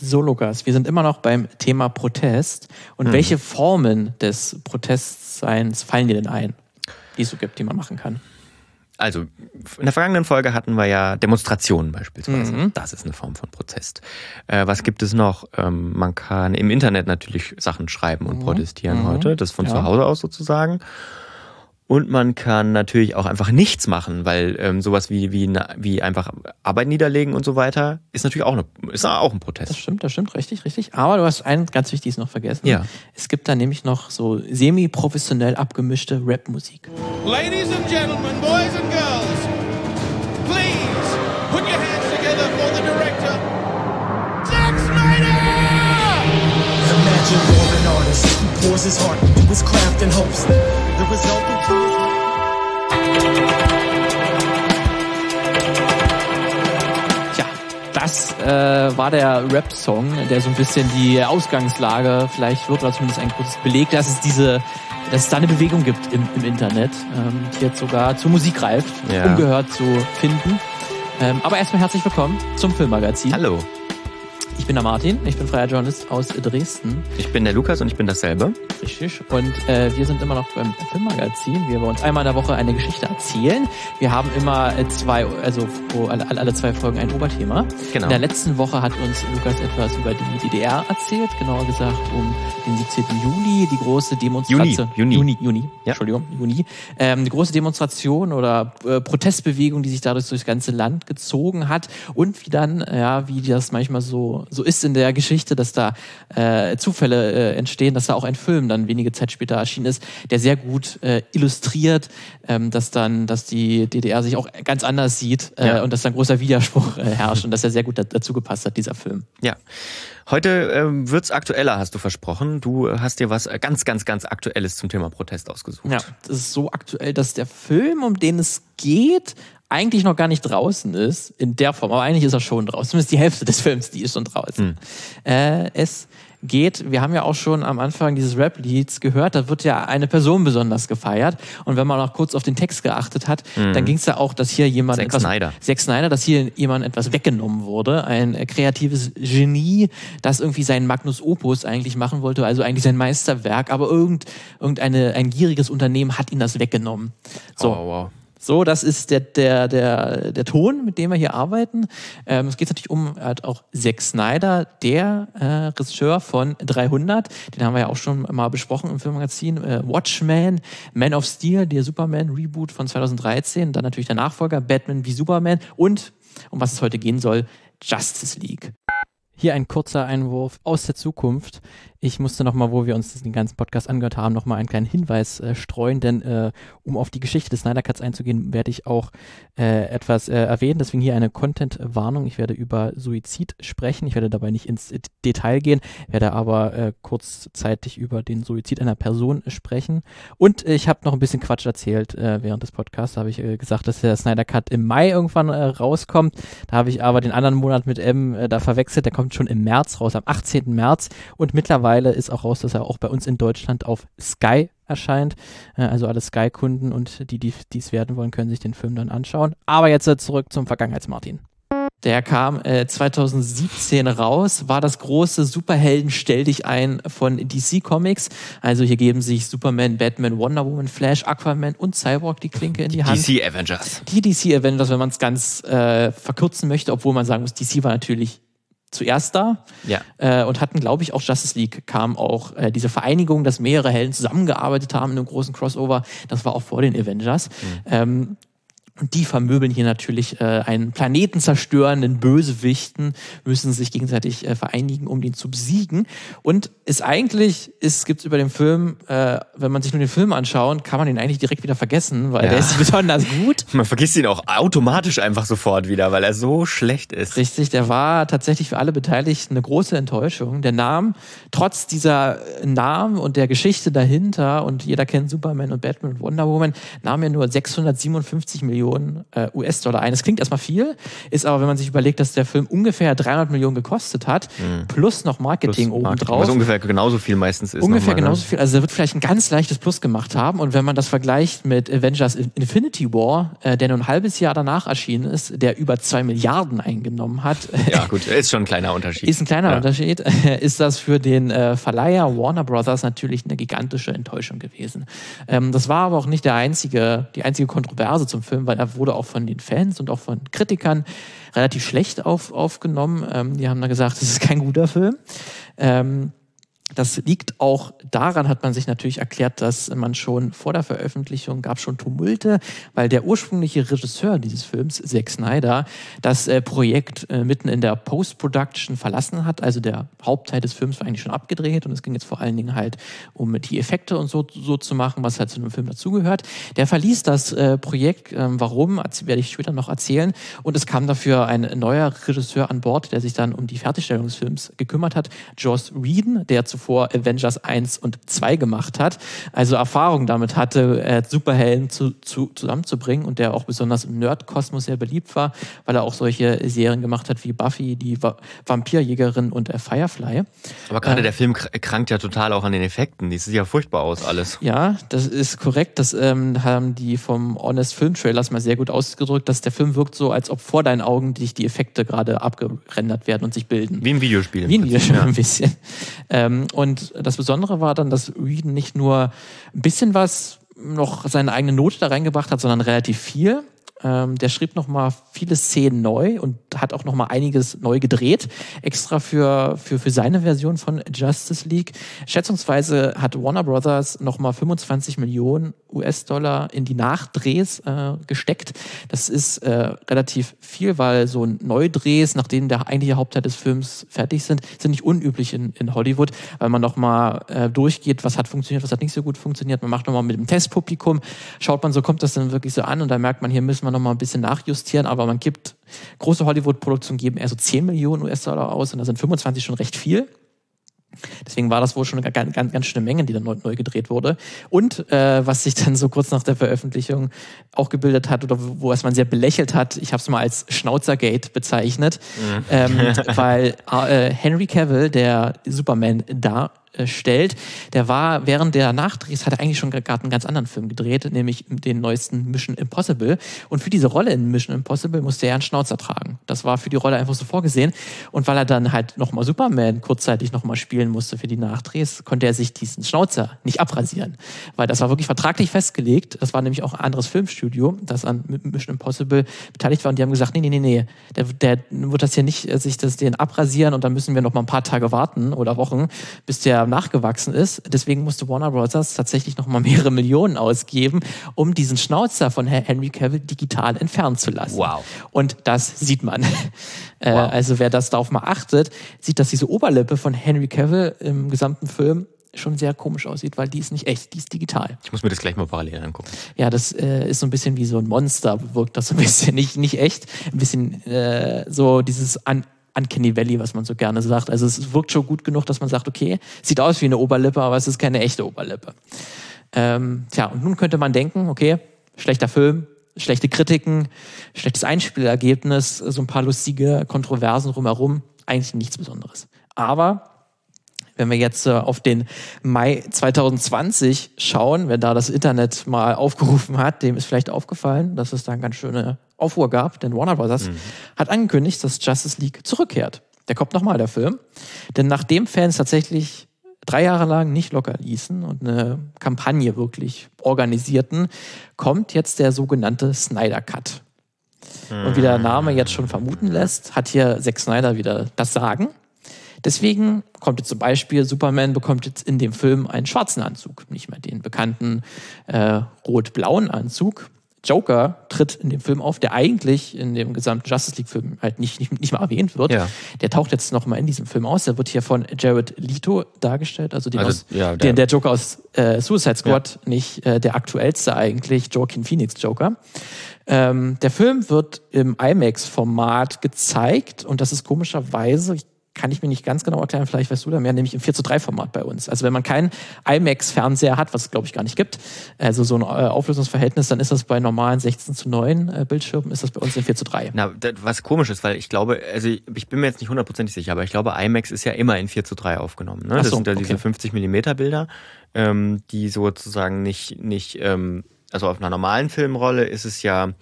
So, Lukas, wir sind immer noch beim Thema Protest. Und hm. welche Formen des Protestseins fallen dir denn ein, die es so gibt, die man machen kann? Also, in der vergangenen Folge hatten wir ja Demonstrationen beispielsweise. Mhm. Das ist eine Form von Protest. Äh, was gibt es noch? Ähm, man kann im Internet natürlich Sachen schreiben und mhm. protestieren mhm. heute. Das von ja. zu Hause aus sozusagen. Und man kann natürlich auch einfach nichts machen, weil ähm, sowas wie, wie, wie einfach Arbeit niederlegen und so weiter ist natürlich auch, eine, ist auch ein Protest. Das stimmt, das stimmt, richtig, richtig. Aber du hast eins ganz Wichtiges noch vergessen. Ja. Es gibt da nämlich noch so semi-professionell abgemischte Rap-Musik. Ladies and Gentlemen, Boys and Girls, please put your hands together for the director, Zack Snyder! Imagine you're an artist who pours his heart into his craft and hopes the result Tja, das äh, war der Rap-Song, der so ein bisschen die Ausgangslage vielleicht wird oder zumindest ein kurzes belegt, dass es diese dass es da eine Bewegung gibt im, im Internet, ähm, die jetzt sogar zur Musik greift, ja. ungehört zu finden. Ähm, aber erstmal herzlich willkommen zum Filmmagazin. Hallo. Ich bin der Martin, ich bin freier Journalist aus Dresden. Ich bin der Lukas und ich bin dasselbe. Richtig. Und äh, wir sind immer noch beim Filmmagazin. Wir wollen uns einmal in der Woche eine Geschichte erzählen. Wir haben immer äh, zwei, also alle, zwei Folgen ein Oberthema. Genau. In der letzten Woche hat uns Lukas etwas über die DDR erzählt, genauer gesagt um den 17. Juli, die große Demonstration. Juni. Juni, Juni, ja. Entschuldigung, Juni. Ähm, die große Demonstration oder äh, Protestbewegung, die sich dadurch durchs ganze Land gezogen hat und wie dann, ja, wie das manchmal so so ist in der Geschichte, dass da äh, Zufälle äh, entstehen, dass da auch ein Film dann wenige Zeit später erschienen ist, der sehr gut äh, illustriert, ähm, dass dann, dass die DDR sich auch ganz anders sieht äh, ja. und dass dann großer Widerspruch äh, herrscht und dass er sehr gut dazu gepasst hat, dieser Film. Ja. Heute ähm, wird's aktueller, hast du versprochen. Du hast dir was ganz, ganz, ganz Aktuelles zum Thema Protest ausgesucht. Ja, das ist so aktuell, dass der Film, um den es geht, eigentlich noch gar nicht draußen ist, in der Form, aber eigentlich ist er schon draußen. Zumindest die Hälfte des Films, die ist schon draußen. Hm. Äh, es geht, wir haben ja auch schon am Anfang dieses Rap-Lieds gehört, da wird ja eine Person besonders gefeiert. Und wenn man noch kurz auf den Text geachtet hat, mhm. dann ging es ja auch, dass hier jemand Zack etwas, Snyder. Zack Snyder, dass hier jemand etwas weggenommen wurde. Ein kreatives Genie, das irgendwie seinen Magnus Opus eigentlich machen wollte, also eigentlich sein Meisterwerk, aber irgend, irgendeine, ein gieriges Unternehmen hat ihn das weggenommen. So. Oh, wow. So, das ist der, der, der, der Ton, mit dem wir hier arbeiten. Ähm, es geht natürlich um halt auch Zack Snyder, der äh, Regisseur von 300. Den haben wir ja auch schon mal besprochen im Filmmagazin. Äh, Watchmen, Man of Steel, der Superman-Reboot von 2013. Dann natürlich der Nachfolger Batman wie Superman. Und, um was es heute gehen soll, Justice League. Hier ein kurzer Einwurf aus der Zukunft. Ich musste nochmal, wo wir uns den ganzen Podcast angehört haben, nochmal einen kleinen Hinweis äh, streuen, denn äh, um auf die Geschichte des Snyder Cuts einzugehen, werde ich auch äh, etwas äh, erwähnen. Deswegen hier eine Content-Warnung. Ich werde über Suizid sprechen. Ich werde dabei nicht ins Detail gehen, werde aber äh, kurzzeitig über den Suizid einer Person sprechen. Und ich habe noch ein bisschen Quatsch erzählt äh, während des Podcasts. Da habe ich gesagt, dass der Snyder Cut im Mai irgendwann rauskommt. Da habe ich aber den anderen Monat mit M da verwechselt. Der kommt schon im März raus, am 18. März. Und mittlerweile mittlerweile ist auch raus, dass er auch bei uns in Deutschland auf Sky erscheint. Äh, also alle Sky-Kunden und die, die dies werden wollen, können sich den Film dann anschauen. Aber jetzt zurück zum Vergangenheitsmartin. Der kam äh, 2017 raus, war das große Superhelden Stell dich ein von DC Comics. Also hier geben sich Superman, Batman, Wonder Woman, Flash, Aquaman und Cyborg die Klinke in die, die Hand. DC Avengers. Die DC Avengers, wenn man es ganz äh, verkürzen möchte, obwohl man sagen muss, DC war natürlich zuerst da ja. äh, und hatten, glaube ich, auch Justice League kam auch äh, diese Vereinigung, dass mehrere Helden zusammengearbeitet haben in einem großen Crossover. Das war auch vor den Avengers. Mhm. Ähm, und die vermöbeln hier natürlich äh, einen Planeten zerstörenden Bösewichten, müssen sich gegenseitig äh, vereinigen, um den zu besiegen. Und ist eigentlich, ist, gibt's über den Film, äh, wenn man sich nur den Film anschaut, kann man ihn eigentlich direkt wieder vergessen, weil ja. der ist besonders gut. Man vergisst ihn auch automatisch einfach sofort wieder, weil er so schlecht ist. Richtig, der war tatsächlich für alle Beteiligten eine große Enttäuschung. Der Name, trotz dieser Namen und der Geschichte dahinter, und jeder kennt Superman und Batman und Wonder Woman, nahm er nur 657 Millionen Millionen äh, US-Dollar ein. Das klingt erstmal viel, ist aber, wenn man sich überlegt, dass der Film ungefähr 300 Millionen gekostet hat, mhm. plus noch Marketing plus obendrauf. Was ungefähr genauso viel meistens ist. Ungefähr mal, genauso ne? viel. Also er wird vielleicht ein ganz leichtes Plus gemacht haben. Und wenn man das vergleicht mit Avengers Infinity War, äh, der nur ein halbes Jahr danach erschienen ist, der über zwei Milliarden eingenommen hat. Ja, gut, ist schon ein kleiner Unterschied. Ist ein kleiner ja. Unterschied. Ist das für den äh, Verleiher Warner Brothers natürlich eine gigantische Enttäuschung gewesen. Ähm, das war aber auch nicht der einzige, die einzige Kontroverse zum Film, weil er wurde auch von den Fans und auch von Kritikern relativ schlecht auf, aufgenommen. Ähm, die haben da gesagt, es ist kein guter Film. Ähm, das liegt auch daran, hat man sich natürlich erklärt, dass man schon vor der Veröffentlichung gab schon Tumulte, weil der ursprüngliche Regisseur dieses Films, Zack Snyder, das äh, Projekt äh, mitten in der Post-Production verlassen hat. Also der Hauptteil des Films war eigentlich schon abgedreht und es ging jetzt vor allen Dingen halt um die Effekte und so, so zu machen, was halt zu einem Film dazugehört. Der verließ das äh, Projekt. Ähm, warum, werde ich später noch erzählen. Und es kam dafür ein neuer Regisseur an Bord, der sich dann um die Fertigstellung des Films gekümmert hat, Joss Whedon, der zuvor zuvor Avengers 1 und 2 gemacht hat, also Erfahrung damit hatte, äh, Superhelden zu, zu, zusammenzubringen und der auch besonders im Nerdkosmos sehr beliebt war, weil er auch solche Serien gemacht hat wie Buffy, die Va Vampirjägerin und äh, Firefly. Aber gerade äh, der Film krankt ja total auch an den Effekten. Die sieht ja furchtbar aus, alles. Ja, das ist korrekt. Das ähm, haben die vom Honest Film Trailers mal sehr gut ausgedrückt, dass der Film wirkt so, als ob vor deinen Augen dich die Effekte gerade abgerendert werden und sich bilden. Wie ein Videospiel. Wie ein Videospiel ja. ein bisschen. Ähm, und das Besondere war dann, dass Whedon nicht nur ein bisschen was noch seine eigene Note da reingebracht hat, sondern relativ viel. Ähm, der schrieb nochmal viele Szenen neu und hat auch nochmal einiges neu gedreht, extra für, für, für seine Version von Justice League. Schätzungsweise hat Warner Brothers nochmal 25 Millionen US-Dollar in die Nachdrehs äh, gesteckt. Das ist äh, relativ viel, weil so Neudrehs, nachdem der eigentliche Hauptteil des Films fertig sind, sind nicht unüblich in, in Hollywood, weil man nochmal äh, durchgeht, was hat funktioniert, was hat nicht so gut funktioniert. Man macht nochmal mit dem Testpublikum, schaut man so, kommt das dann wirklich so an und da merkt man, hier müssen wir wir nochmal ein bisschen nachjustieren, aber man gibt, große Hollywood-Produktionen geben eher so 10 Millionen US-Dollar aus und da sind 25 schon recht viel. Deswegen war das wohl schon eine ganz, ganz, ganz schöne Menge, die dann neu, neu gedreht wurde. Und äh, was sich dann so kurz nach der Veröffentlichung auch gebildet hat oder wo es man sehr belächelt hat, ich habe es mal als Schnauzergate bezeichnet, mhm. ähm, weil äh, Henry Cavill, der Superman da stellt. Der war während der Nachdrehs hat er eigentlich schon gerade einen ganz anderen Film gedreht, nämlich den neuesten Mission Impossible. Und für diese Rolle in Mission Impossible musste er einen Schnauzer tragen. Das war für die Rolle einfach so vorgesehen. Und weil er dann halt nochmal Superman kurzzeitig nochmal spielen musste für die Nachdrehs, konnte er sich diesen Schnauzer nicht abrasieren. Weil das war wirklich vertraglich festgelegt. Das war nämlich auch ein anderes Filmstudio, das an Mission Impossible beteiligt war. Und die haben gesagt, nee, nee, nee, nee, der, der wird das hier nicht äh, sich das den abrasieren und dann müssen wir noch mal ein paar Tage warten oder Wochen, bis der nachgewachsen ist. Deswegen musste Warner Bros. tatsächlich noch mal mehrere Millionen ausgeben, um diesen Schnauzer von Henry Cavill digital entfernen zu lassen. Wow. Und das sieht man. Äh, wow. Also wer das darauf mal achtet, sieht, dass diese Oberlippe von Henry Cavill im gesamten Film schon sehr komisch aussieht, weil die ist nicht echt, die ist digital. Ich muss mir das gleich mal parallel angucken. Ja, das äh, ist so ein bisschen wie so ein Monster, wirkt das so ein bisschen nicht, nicht echt. Ein bisschen äh, so dieses an Uncanny Valley, was man so gerne sagt. Also es wirkt schon gut genug, dass man sagt, okay, sieht aus wie eine Oberlippe, aber es ist keine echte Oberlippe. Ähm, tja, und nun könnte man denken, okay, schlechter Film, schlechte Kritiken, schlechtes Einspielergebnis, so ein paar lustige Kontroversen drumherum, eigentlich nichts Besonderes. Aber wenn wir jetzt äh, auf den Mai 2020 schauen, wenn da das Internet mal aufgerufen hat, dem ist vielleicht aufgefallen, dass es da eine ganz schöne Aufruhr gab, denn Warner Bros. Mhm. hat angekündigt, dass Justice League zurückkehrt. Der kommt nochmal, der Film. Denn nachdem Fans tatsächlich drei Jahre lang nicht locker ließen und eine Kampagne wirklich organisierten, kommt jetzt der sogenannte Snyder Cut. Und wie der Name jetzt schon vermuten lässt, hat hier Zack Snyder wieder das Sagen. Deswegen kommt jetzt zum Beispiel, Superman bekommt jetzt in dem Film einen schwarzen Anzug, nicht mehr den bekannten äh, rot-blauen Anzug. Joker tritt in dem Film auf, der eigentlich in dem gesamten Justice League-Film halt nicht, nicht, nicht mal erwähnt wird. Ja. Der taucht jetzt nochmal in diesem Film aus. Der wird hier von Jared Leto dargestellt, also, den also aus, ja, der, der, Joker aus äh, Suicide Squad, ja. nicht äh, der aktuellste eigentlich, Joaquin Phoenix Joker. Ähm, der Film wird im IMAX-Format gezeigt und das ist komischerweise, ich kann ich mir nicht ganz genau erklären, vielleicht weißt du da mehr, nämlich im 4 zu 3 Format bei uns. Also wenn man keinen IMAX-Fernseher hat, was es glaube ich gar nicht gibt, also so ein äh, Auflösungsverhältnis, dann ist das bei normalen 16 zu 9 äh, Bildschirmen, ist das bei uns in 4 zu 3. Na, das, was komisch ist, weil ich glaube, also ich, bin mir jetzt nicht hundertprozentig sicher, aber ich glaube, IMAX ist ja immer in 4 zu 3 aufgenommen. Ne? Ach Das so, sind ja okay. diese 50 Millimeter Bilder, ähm, die sozusagen nicht, nicht ähm, also auf einer normalen Filmrolle ist es ja,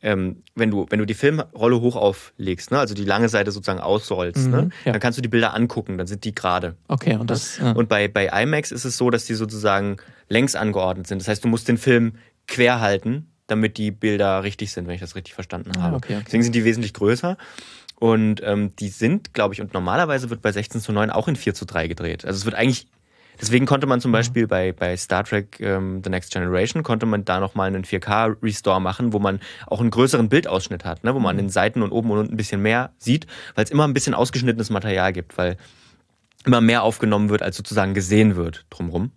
ähm, wenn du, wenn du die Filmrolle hoch auflegst, ne, also die lange Seite sozusagen ausrollst, Mhm, ne, ja. dann kannst du die Bilder angucken, dann sind die gerade. Okay, und das. Äh, Und bei, bei IMAX ist es so, dass die sozusagen längs angeordnet sind. Das heißt, du musst den Film quer halten, damit die Bilder richtig sind, wenn ich das richtig verstanden Ah, habe. okay, okay. Deswegen sind die wesentlich größer. Und ähm, die sind, glaube ich, und normalerweise wird bei 16 zu 9 auch in 4 zu 3 gedreht. Also es wird eigentlich, deswegen konnte man Mhm. zum Beispiel bei, bei Star Trek ähm, The Next Generation, konnte man da nochmal einen 4K-Restore machen, wo man auch einen größeren Bildausschnitt hat, ne? wo man an Mhm. den Seiten und oben und unten ein bisschen mehr sieht, weil es immer ein bisschen ausgeschnittenes Material gibt, weil immer mehr aufgenommen wird, als sozusagen gesehen wird drumrum.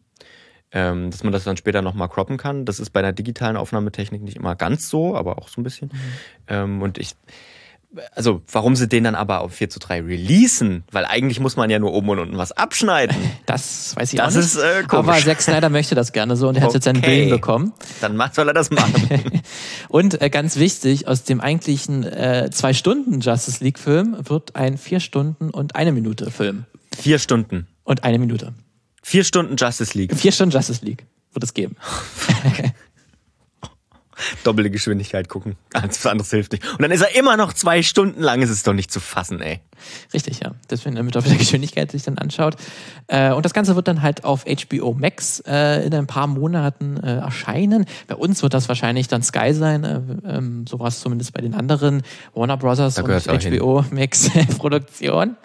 Ähm, dass man das dann später nochmal croppen kann. Das ist bei einer digitalen Aufnahmetechnik nicht immer ganz so, aber auch so ein bisschen. Ähm, und ich, also warum sie den dann aber auf 4 zu 3 releasen? Weil eigentlich muss man ja nur oben und unten was abschneiden. das weiß ich Das auch nicht. ist, äh, komisch. Aber Zack Snyder möchte das gerne so und er hat jetzt seinen Okay. Willen bekommen. Dann macht, soll er das machen. Und äh, ganz wichtig, aus dem eigentlichen äh, zwei Stunden Justice League Film wird ein vier Stunden und eine Minute Film. Vier Stunden. Und eine Minute. Vier Stunden Justice League. Vier Stunden Justice League wird es geben. Doppelte Geschwindigkeit gucken. Alles anderes hilft nicht. Und dann ist er immer noch zwei Stunden lang. Es ist doch nicht zu fassen, ey. Richtig, ja. Deswegen auf der Geschwindigkeit sich dann anschaut. Äh, und das Ganze wird dann halt auf HBO Max äh, in ein paar Monaten äh, erscheinen. Bei uns wird das wahrscheinlich dann Sky sein. Äh, ähm, so war es zumindest bei den anderen Warner Brothers und auch hin. HBO Max Produktionen.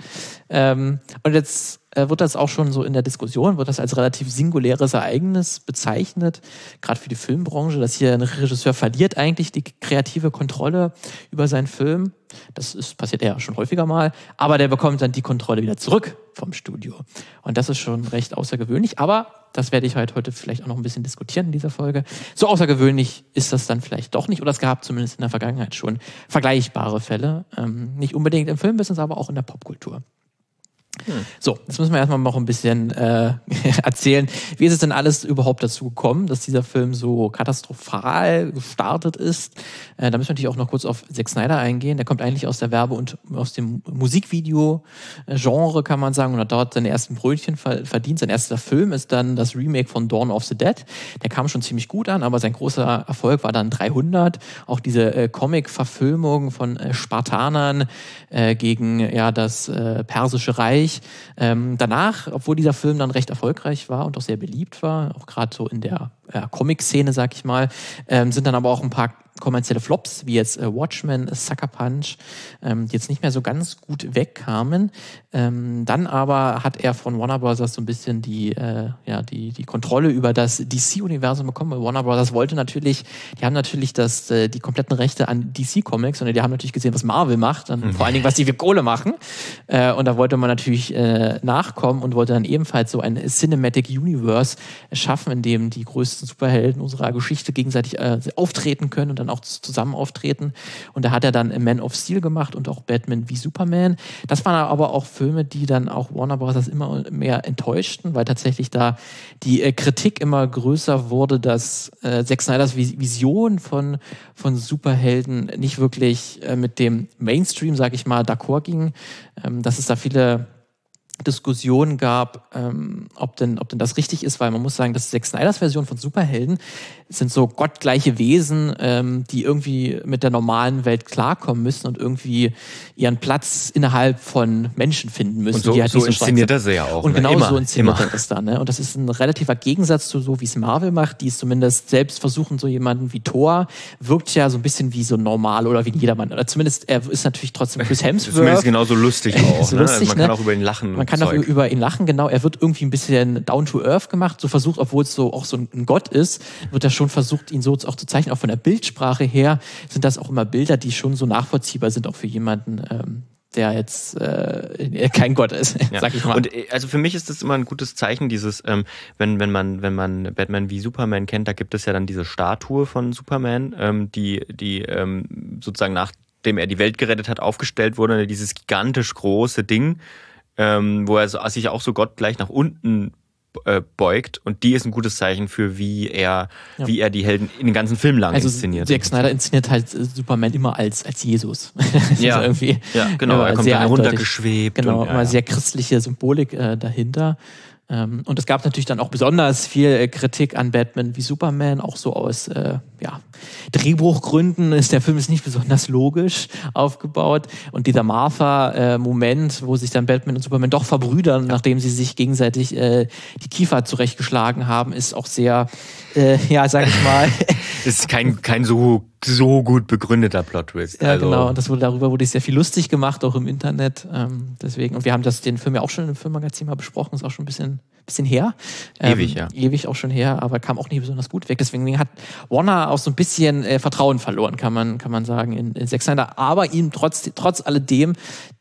Ähm, und jetzt äh, wird das auch schon so in der Diskussion, wird das als relativ singuläres Ereignis bezeichnet, gerade für die Filmbranche, dass hier ein Regisseur verliert eigentlich die kreative Kontrolle über seinen Film. Das ist, passiert ja schon häufiger mal, aber der bekommt dann die Kontrolle wieder zurück vom Studio. Und das ist schon recht außergewöhnlich, aber das werde ich halt heute vielleicht auch noch ein bisschen diskutieren in dieser Folge. So außergewöhnlich ist das dann vielleicht doch nicht, oder es gab zumindest in der Vergangenheit schon vergleichbare Fälle. Ähm, nicht unbedingt im Filmbusiness, aber auch in der Popkultur. So, jetzt müssen wir erstmal noch ein bisschen äh, erzählen, wie ist es denn alles überhaupt dazu gekommen, dass dieser Film so katastrophal gestartet ist. Äh, da müssen wir natürlich auch noch kurz auf Zack Snyder eingehen. Der kommt eigentlich aus der Werbe- und aus dem Musikvideo-Genre, kann man sagen, und hat dort seine ersten Brötchen ver verdient. Sein erster Film ist dann das Remake von Dawn of the Dead. Der kam schon ziemlich gut an, aber sein großer Erfolg war dann 300. Auch diese äh, Comic-Verfilmung von äh, Spartanern äh, gegen ja das äh, persische Reich. Ähm, danach, obwohl dieser Film dann recht erfolgreich war und auch sehr beliebt war, auch gerade so in der ja, Comic-Szene, sag ich mal, ähm, sind dann aber auch ein paar kommerzielle Flops, wie jetzt äh, Watchmen, Sucker Punch, ähm, die jetzt nicht mehr so ganz gut wegkamen. Ähm, dann aber hat er von Warner Bros. so ein bisschen die, äh, ja, die, die Kontrolle über das DC-Universum bekommen. Weil Warner Bros. wollte natürlich, die haben natürlich das, äh, die kompletten Rechte an DC-Comics, sondern die haben natürlich gesehen, was Marvel macht, und vor allen Dingen, was die für Kohle machen. Äh, und da wollte man natürlich äh, nachkommen und wollte dann ebenfalls so ein Cinematic Universe schaffen, in dem die größten Superhelden unserer Geschichte gegenseitig äh, auftreten können und dann auch zusammen auftreten. Und da hat er dann Man of Steel gemacht und auch Batman wie Superman. Das waren aber auch Filme, die dann auch Warner Bros. immer mehr enttäuschten, weil tatsächlich da die äh, Kritik immer größer wurde, dass äh, Zack Snyders Vis- Vision von, von Superhelden nicht wirklich äh, mit dem Mainstream, sag ich mal, d'accord ging. Ähm, dass es da viele Diskussion gab, ähm, ob, denn, ob denn das richtig ist, weil man muss sagen, dass Zack Snyders Version von Superhelden sind so gottgleiche Wesen, ähm, die irgendwie mit der normalen Welt klarkommen müssen und irgendwie ihren Platz innerhalb von Menschen finden müssen. Und so, die halt so inszeniert er sie ja auch. Und ne? genau immer, so inszeniert er das dann. Ne? Und das ist ein relativer Gegensatz zu so, wie es Marvel macht, die es zumindest selbst versuchen, so jemanden wie Thor, wirkt ja so ein bisschen wie so normal oder wie jedermann. Oder zumindest, er ist natürlich trotzdem Chris Zumindest Hemsworth. genauso lustig auch. So ne? lustig, also man ne? kann auch über ihn lachen. Man kann auch Zeug. über ihn lachen, genau. Er wird irgendwie ein bisschen down to earth gemacht, so versucht, obwohl es so auch so ein Gott ist, wird er schon versucht, ihn so auch zu zeichnen. Auch von der Bildsprache her sind das auch immer Bilder, die schon so nachvollziehbar sind, auch für jemanden, ähm, der jetzt äh, kein Gott ist, Ja. sag ich mal. Und äh, also für mich ist das immer ein gutes Zeichen, dieses, ähm, wenn, wenn man, wenn man Batman wie Superman kennt, da gibt es ja dann diese Statue von Superman, ähm, die, die ähm, sozusagen nach nachdem er die Welt gerettet hat, aufgestellt wurde, dieses gigantisch große Ding, ähm, wo er so, sich auch so Gott gleich nach unten äh, beugt und die ist ein gutes Zeichen für wie er ja. wie er die Helden in den ganzen Film lang also inszeniert. Zack Snyder inszeniert halt äh, Superman immer als als Jesus. ja. irgendwie ja, genau, er kommt dann runtergeschwebt. Genau, und, ja, immer sehr christliche Symbolik äh, dahinter. Ähm, und es gab natürlich dann auch besonders viel äh, Kritik an Batman wie Superman, auch so aus äh, ja, Drehbuchgründen ist der Film ist nicht besonders logisch aufgebaut. Und dieser Martha-Moment, wo sich dann Batman und Superman doch verbrüdern, nachdem sie sich gegenseitig äh, die Kiefer zurechtgeschlagen haben, ist auch sehr, äh, ja, sag ich mal. ist kein, kein so, so gut begründeter Plot-Twist. Ja, also. genau. Und das wurde, darüber wurde sehr viel lustig gemacht, auch im Internet. Ähm, deswegen. Und wir haben das, den Film ja auch schon im Filmmagazin mal besprochen, ist auch schon ein bisschen bisschen her. Ewig, ähm, ja. Ewig auch schon her, aber kam auch nicht besonders gut weg. Deswegen hat Warner auch so ein bisschen äh, Vertrauen verloren, kann man, kann man sagen, in, in Zack Snyder, aber ihm trotz, trotz alledem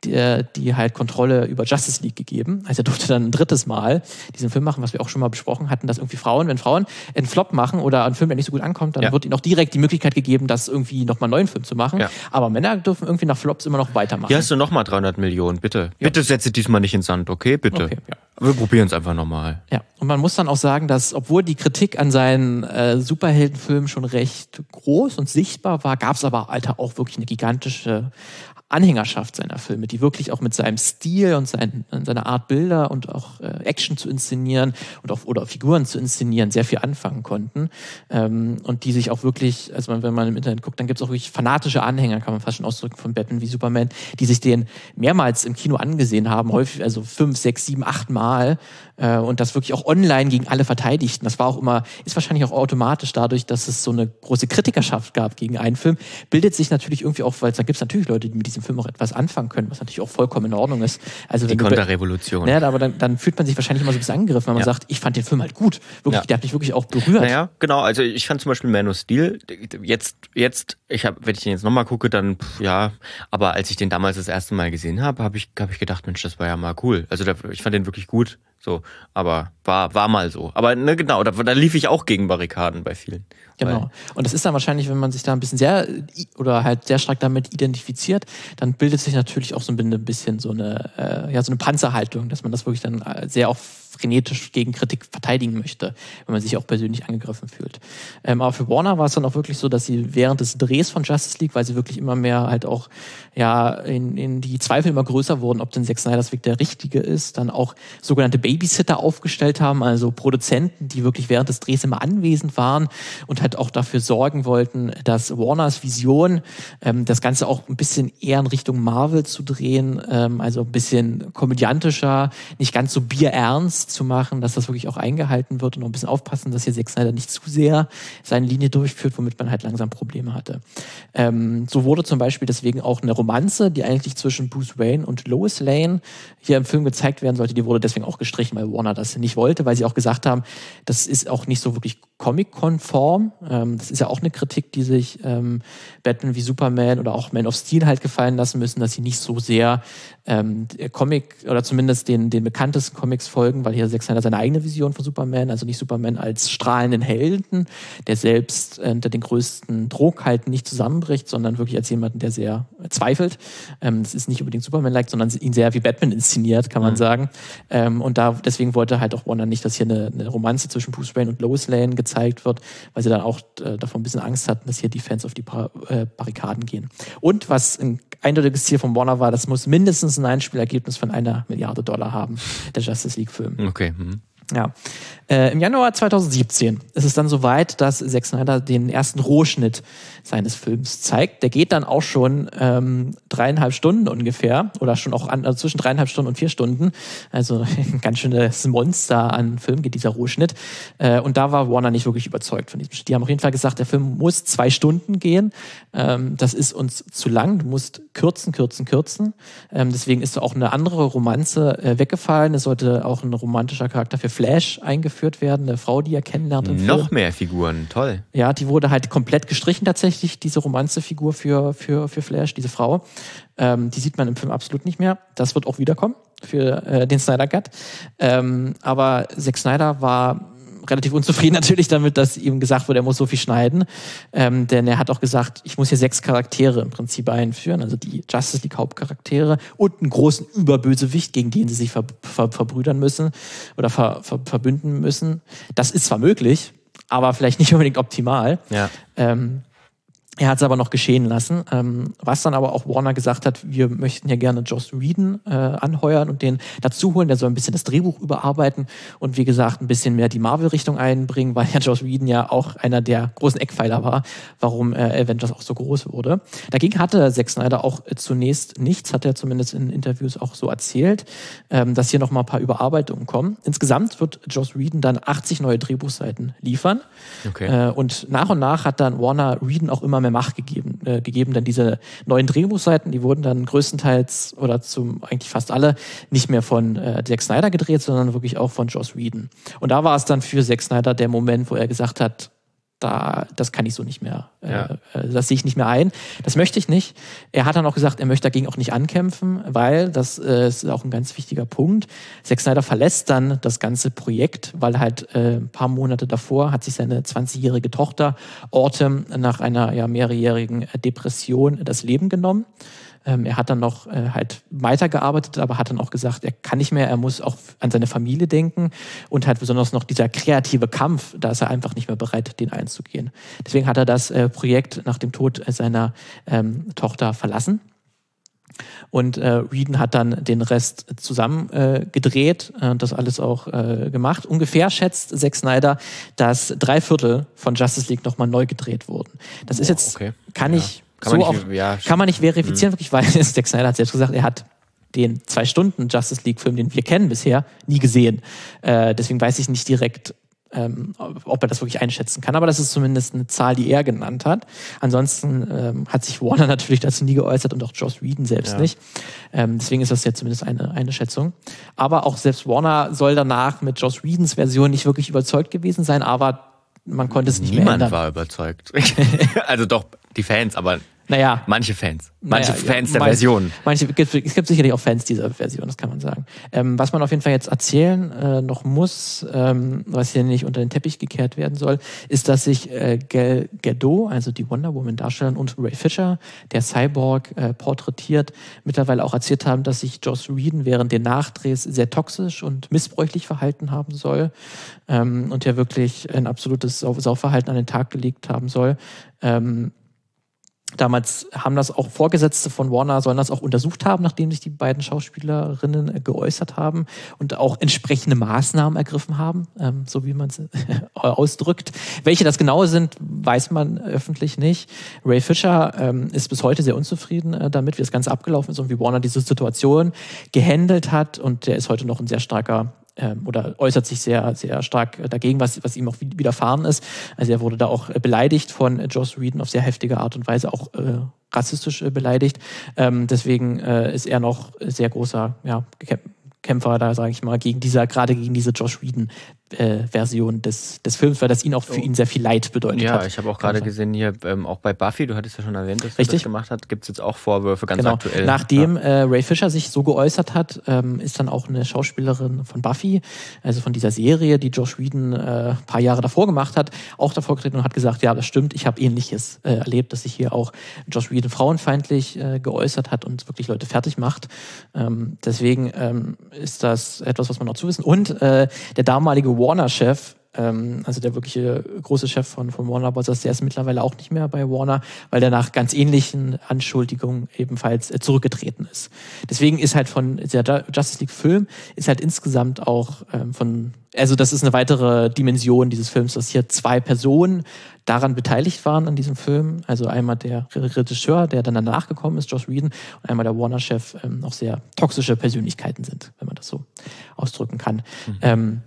die, die halt Kontrolle über Justice League gegeben. Also er durfte dann ein drittes Mal diesen Film machen, was wir auch schon mal besprochen hatten, dass irgendwie Frauen, wenn Frauen einen Flop machen oder einen Film, der nicht so gut ankommt, dann ja. wird ihnen auch direkt die Möglichkeit gegeben, das irgendwie nochmal einen neuen Film zu machen. Ja. Aber Männer dürfen irgendwie nach Flops immer noch weitermachen. Hier hast du nochmal 300 Millionen, bitte. Ja. Bitte setze diesmal nicht ins Sand, okay? Bitte. Okay, wir probieren es einfach nochmal. Ja, und man muss dann auch sagen, dass obwohl die Kritik an seinen äh, Superheldenfilmen schon recht groß und sichtbar war, gab es aber Alter auch wirklich eine gigantische Anhängerschaft seiner Filme, die wirklich auch mit seinem Stil und sein, seiner Art Bilder und auch äh, Action zu inszenieren und auch oder Figuren zu inszenieren sehr viel anfangen konnten. Ähm, und die sich auch wirklich, also wenn man im Internet guckt, dann gibt es auch wirklich fanatische Anhänger, kann man fast schon ausdrücken von Batman wie Superman, die sich den mehrmals im Kino angesehen haben, häufig also fünf, sechs, sieben, acht Mal äh, und das wirklich auch online gegen alle verteidigten. Das war auch immer, ist wahrscheinlich auch automatisch dadurch, dass es so eine große Kritikerschaft gab gegen einen Film, bildet sich natürlich irgendwie auch, weil da gibt es natürlich Leute, die mit diesem Film auch etwas anfangen können, was natürlich auch vollkommen in Ordnung ist. Also die Konterrevolution. Ja, aber dann, dann fühlt man sich wahrscheinlich immer so ein bisschen angegriffen, wenn man ja. sagt, ich fand den Film halt gut. Wirklich, ja. Der hat mich wirklich auch berührt. Naja, genau. Also ich fand zum Beispiel Man of Steel, jetzt, jetzt, ich habe, wenn ich den jetzt nochmal gucke, dann, pff, ja, aber als ich den damals das erste Mal gesehen habe, habe ich, hab ich gedacht, Mensch, das war ja mal cool. Also ich fand den wirklich gut. So, aber war, war mal so. Aber ne, genau, da, da lief ich auch gegen Barrikaden bei vielen. Genau. Und das ist dann wahrscheinlich, wenn man sich da ein bisschen sehr oder halt sehr stark damit identifiziert, dann bildet sich natürlich auch so ein bisschen so eine, äh, ja, so eine Panzerhaltung, dass man das wirklich dann äh, sehr auch frenetisch gegen Kritik verteidigen möchte, wenn man sich auch persönlich angegriffen fühlt. Ähm, aber für Warner war es dann auch wirklich so, dass sie während des Drehs von Justice League, weil sie wirklich immer mehr halt auch ja in, in die Zweifel immer größer wurden, ob denn Zack Snyder's Weg der richtige ist, dann auch sogenannte Babysitter aufgestellt haben, also Produzenten, die wirklich während des Drehs immer anwesend waren und halt auch dafür sorgen wollten, dass Warners Vision, ähm, das Ganze auch ein bisschen eher in Richtung Marvel zu drehen, ähm, also ein bisschen komödiantischer, nicht ganz so bierernst zu machen, dass das wirklich auch eingehalten wird und auch ein bisschen aufpassen, dass hier Zack Snyder nicht zu sehr seine Linie durchführt, womit man halt langsam Probleme hatte. Ähm, so wurde zum Beispiel deswegen auch eine Romanze, die eigentlich zwischen Bruce Wayne und Lois Lane hier im Film gezeigt werden sollte, die wurde deswegen auch gestrichen, weil Warner das nicht wollte, weil sie auch gesagt haben, das ist auch nicht so wirklich Comic-konform. Ähm, das ist ja auch eine Kritik, die sich ähm, Batman wie Superman oder auch Man of Steel halt gefallen lassen müssen, dass sie nicht so sehr ähm, Comic oder zumindest den, den bekanntesten Comics folgen, weil hier Zack Snyder seine eigene Vision von Superman, also nicht Superman als strahlenden Helden, der selbst äh, unter den größten Druck halt nicht zusammenbricht, sondern wirklich als jemanden, der sehr zweifelt. Ähm, das ist nicht unbedingt Superman-like, sondern ihn sehr wie Batman inszeniert, kann man mhm. sagen. Ähm, und da deswegen wollte halt auch Warner nicht, dass hier eine, eine Romanze zwischen Bruce Wayne und Lois Lane gezeigt wird, weil sie dann auch äh, davon ein bisschen Angst hatten, dass hier die Fans auf die äh, Barrikaden gehen. Und was ein eindeutiges Ziel von Warner war, das muss mindestens ein Einspielergebnis von einer Milliarde Dollar haben, der Justice League-Film. Okay. Mhm. Ja. Äh, Im Januar 2017 ist es dann soweit, dass Zack Snyder den ersten Rohschnitt seines Films zeigt. Der geht dann auch schon ähm, dreieinhalb Stunden ungefähr oder schon auch an, also zwischen dreieinhalb Stunden und vier Stunden. Also ein ganz schönes Monster an Film geht dieser Rohschnitt. Äh, und da war Warner nicht wirklich überzeugt von diesem Schnitt. Die haben auf jeden Fall gesagt, der Film muss zwei Stunden gehen. Ähm, das ist uns zu lang. Du musst kürzen, kürzen, kürzen. Ähm, deswegen ist auch eine andere Romanze äh, weggefallen. Es sollte auch ein romantischer Charakter für Flash eingeführt werden, eine Frau, die er kennenlernt. Im Noch Film. mehr Figuren, toll. Ja, die wurde halt komplett gestrichen tatsächlich, diese Romanze-Figur für, für, für Flash, diese Frau. Ähm, die sieht man im Film absolut nicht mehr. Das wird auch wiederkommen für äh, den Snyder Cut. Ähm, aber Zack Snyder war relativ unzufrieden natürlich damit, dass ihm gesagt wurde, er muss so viel schneiden. Ähm, denn er hat auch gesagt, ich muss hier sechs Charaktere im Prinzip einführen, also die Justice League Hauptcharaktere und einen großen Überbösewicht, gegen den sie sich ver ver verbrüdern müssen oder ver ver verbünden müssen. Das ist zwar möglich, aber vielleicht nicht unbedingt optimal. Ja. Ähm, er hat es aber noch geschehen lassen, ähm, was dann aber auch Warner gesagt hat, wir möchten ja gerne Joss Whedon äh, anheuern und den dazu holen, der soll ein bisschen das Drehbuch überarbeiten und wie gesagt ein bisschen mehr die Marvel-Richtung einbringen, weil ja Joss Whedon ja auch einer der großen Eckpfeiler war, warum äh, Avengers auch so groß wurde. Dagegen hatte Zack Snyder auch äh, zunächst nichts, hat er zumindest in Interviews auch so erzählt, ähm, dass hier noch mal ein paar Überarbeitungen kommen. Insgesamt wird Joss Whedon dann 80 neue Drehbuchseiten liefern Okay. äh, und nach und nach hat dann Warner Whedon auch immer mehr Macht gegeben, äh, gegeben, denn diese neuen Drehbuchseiten, die wurden dann größtenteils oder zum eigentlich fast alle nicht mehr von äh, Zack Snyder gedreht, sondern wirklich auch von Joss Whedon. Und da war es dann für Zack Snyder der Moment, wo er gesagt hat, da, das kann ich so nicht mehr, äh, Ja. äh, das sehe ich nicht mehr ein. Das möchte ich nicht. Er hat dann auch gesagt, er möchte dagegen auch nicht ankämpfen, weil das äh, ist auch ein ganz wichtiger Punkt. Zack Snyder verlässt dann das ganze Projekt, weil halt äh, ein paar Monate davor hat sich seine 20-jährige Tochter Autumn nach einer ja, mehrjährigen Depression das Leben genommen. Ähm, er hat dann noch äh, halt weitergearbeitet, aber hat dann auch gesagt, er kann nicht mehr, er muss auch an seine Familie denken und halt besonders noch dieser kreative Kampf, da ist er einfach nicht mehr bereit, den einzugehen. Deswegen hat er das äh, Projekt nach dem Tod seiner ähm, Tochter verlassen. Und äh, Whedon hat dann den Rest zusammen äh, gedreht äh, und das alles auch äh, gemacht. Ungefähr schätzt Zack Snyder, dass drei Viertel von Justice League nochmal neu gedreht wurden. Das ist Boah, jetzt, okay. kann Ja. ich Kann so man auch, nicht, ja, kann man nicht Mhm. verifizieren, wirklich, weil Zack Snyder hat selbst gesagt, er hat den zwei Stunden Justice League Film, den wir kennen bisher, nie gesehen. Äh, deswegen weiß ich nicht direkt, ähm, ob er das wirklich einschätzen kann. Aber das ist zumindest eine Zahl, die er genannt hat. Ansonsten ähm, hat sich Warner natürlich dazu nie geäußert und auch Joss Whedon selbst Ja. nicht. Ähm, deswegen ist das jetzt zumindest eine, eine Schätzung. Aber auch selbst Warner soll danach mit Joss Whedons Version nicht wirklich überzeugt gewesen sein, aber man konnte es nicht mehr Niemand ändern. war überzeugt. also doch, die Fans, aber Naja, manche Fans. Manche Naja, ja, Fans der mein- Version. Manche, es gibt, sicherlich auch Fans dieser Version, das kann man sagen. Ähm, was man auf jeden Fall jetzt erzählen äh, noch muss, ähm, was hier nicht unter den Teppich gekehrt werden soll, ist, dass sich äh, Gal Gadot, also die Wonder Woman Darstellerin und Ray Fisher, der Cyborg äh, porträtiert, mittlerweile auch erzählt haben, dass sich Joss Whedon während den Nachdrehs sehr toxisch und missbräuchlich verhalten haben soll ähm, und der wirklich ein absolutes Sau Sauverhalten an den Tag gelegt haben soll. Ähm, Damals haben das auch Vorgesetzte von Warner, sollen das auch untersucht haben, nachdem sich die beiden Schauspielerinnen geäußert haben und auch entsprechende Maßnahmen ergriffen haben, ähm, so wie man es ausdrückt. Welche das genau sind, weiß man öffentlich nicht. Ray Fisher ähm, ist bis heute sehr unzufrieden äh, damit, wie das Ganze abgelaufen ist und wie Warner diese Situation gehandelt hat. Und der ist heute noch ein sehr starker ähm, oder äußert sich sehr, sehr stark dagegen, was, was ihm auch wi- widerfahren ist. Also er wurde da auch äh, beleidigt von äh, Joss Whedon auf sehr heftige Art und Weise, auch äh, rassistisch äh, beleidigt. Ähm, deswegen äh, ist er noch sehr großer ja, Kä- Kämpfer da, sage ich mal, gegen dieser, gerade gegen diese Josh Whedon äh, Version des, des Films, weil das ihn auch für ihn sehr viel Leid bedeutet Ja, hat. ich habe auch gerade gesehen hier, ähm, auch bei Buffy, du hattest ja schon erwähnt, dass er Richtig. das gemacht hat, gibt es jetzt auch Vorwürfe, ganz Genau. aktuell. Nachdem Ja. äh, Ray Fisher sich so geäußert hat, ähm, ist dann auch eine Schauspielerin von Buffy, also von dieser Serie, die Josh Whedon äh, ein paar Jahre davor gemacht hat, auch davor getreten und hat gesagt, ja, das stimmt, ich habe Ähnliches äh, erlebt, dass sich hier auch Josh Whedon frauenfeindlich äh, geäußert hat und wirklich Leute fertig macht. Ähm, deswegen ähm, ist das etwas, was man noch zu wissen. Und äh, der damalige Warner-Chef, ähm, also der wirkliche große Chef von, von Warner Bros., der ist mittlerweile auch nicht mehr bei Warner, weil der nach ganz ähnlichen Anschuldigungen ebenfalls äh, zurückgetreten ist. Deswegen ist halt von der Ju- Justice League Film ist halt insgesamt auch ähm, von, also das ist eine weitere Dimension dieses Films, dass hier zwei Personen daran beteiligt waren an diesem Film. Also einmal der Re- Regisseur, der dann danach gekommen ist, Josh Whedon, und einmal der Warner-Chef, ähm, auch sehr toxische Persönlichkeiten sind, wenn man das so ausdrücken kann. Ähm,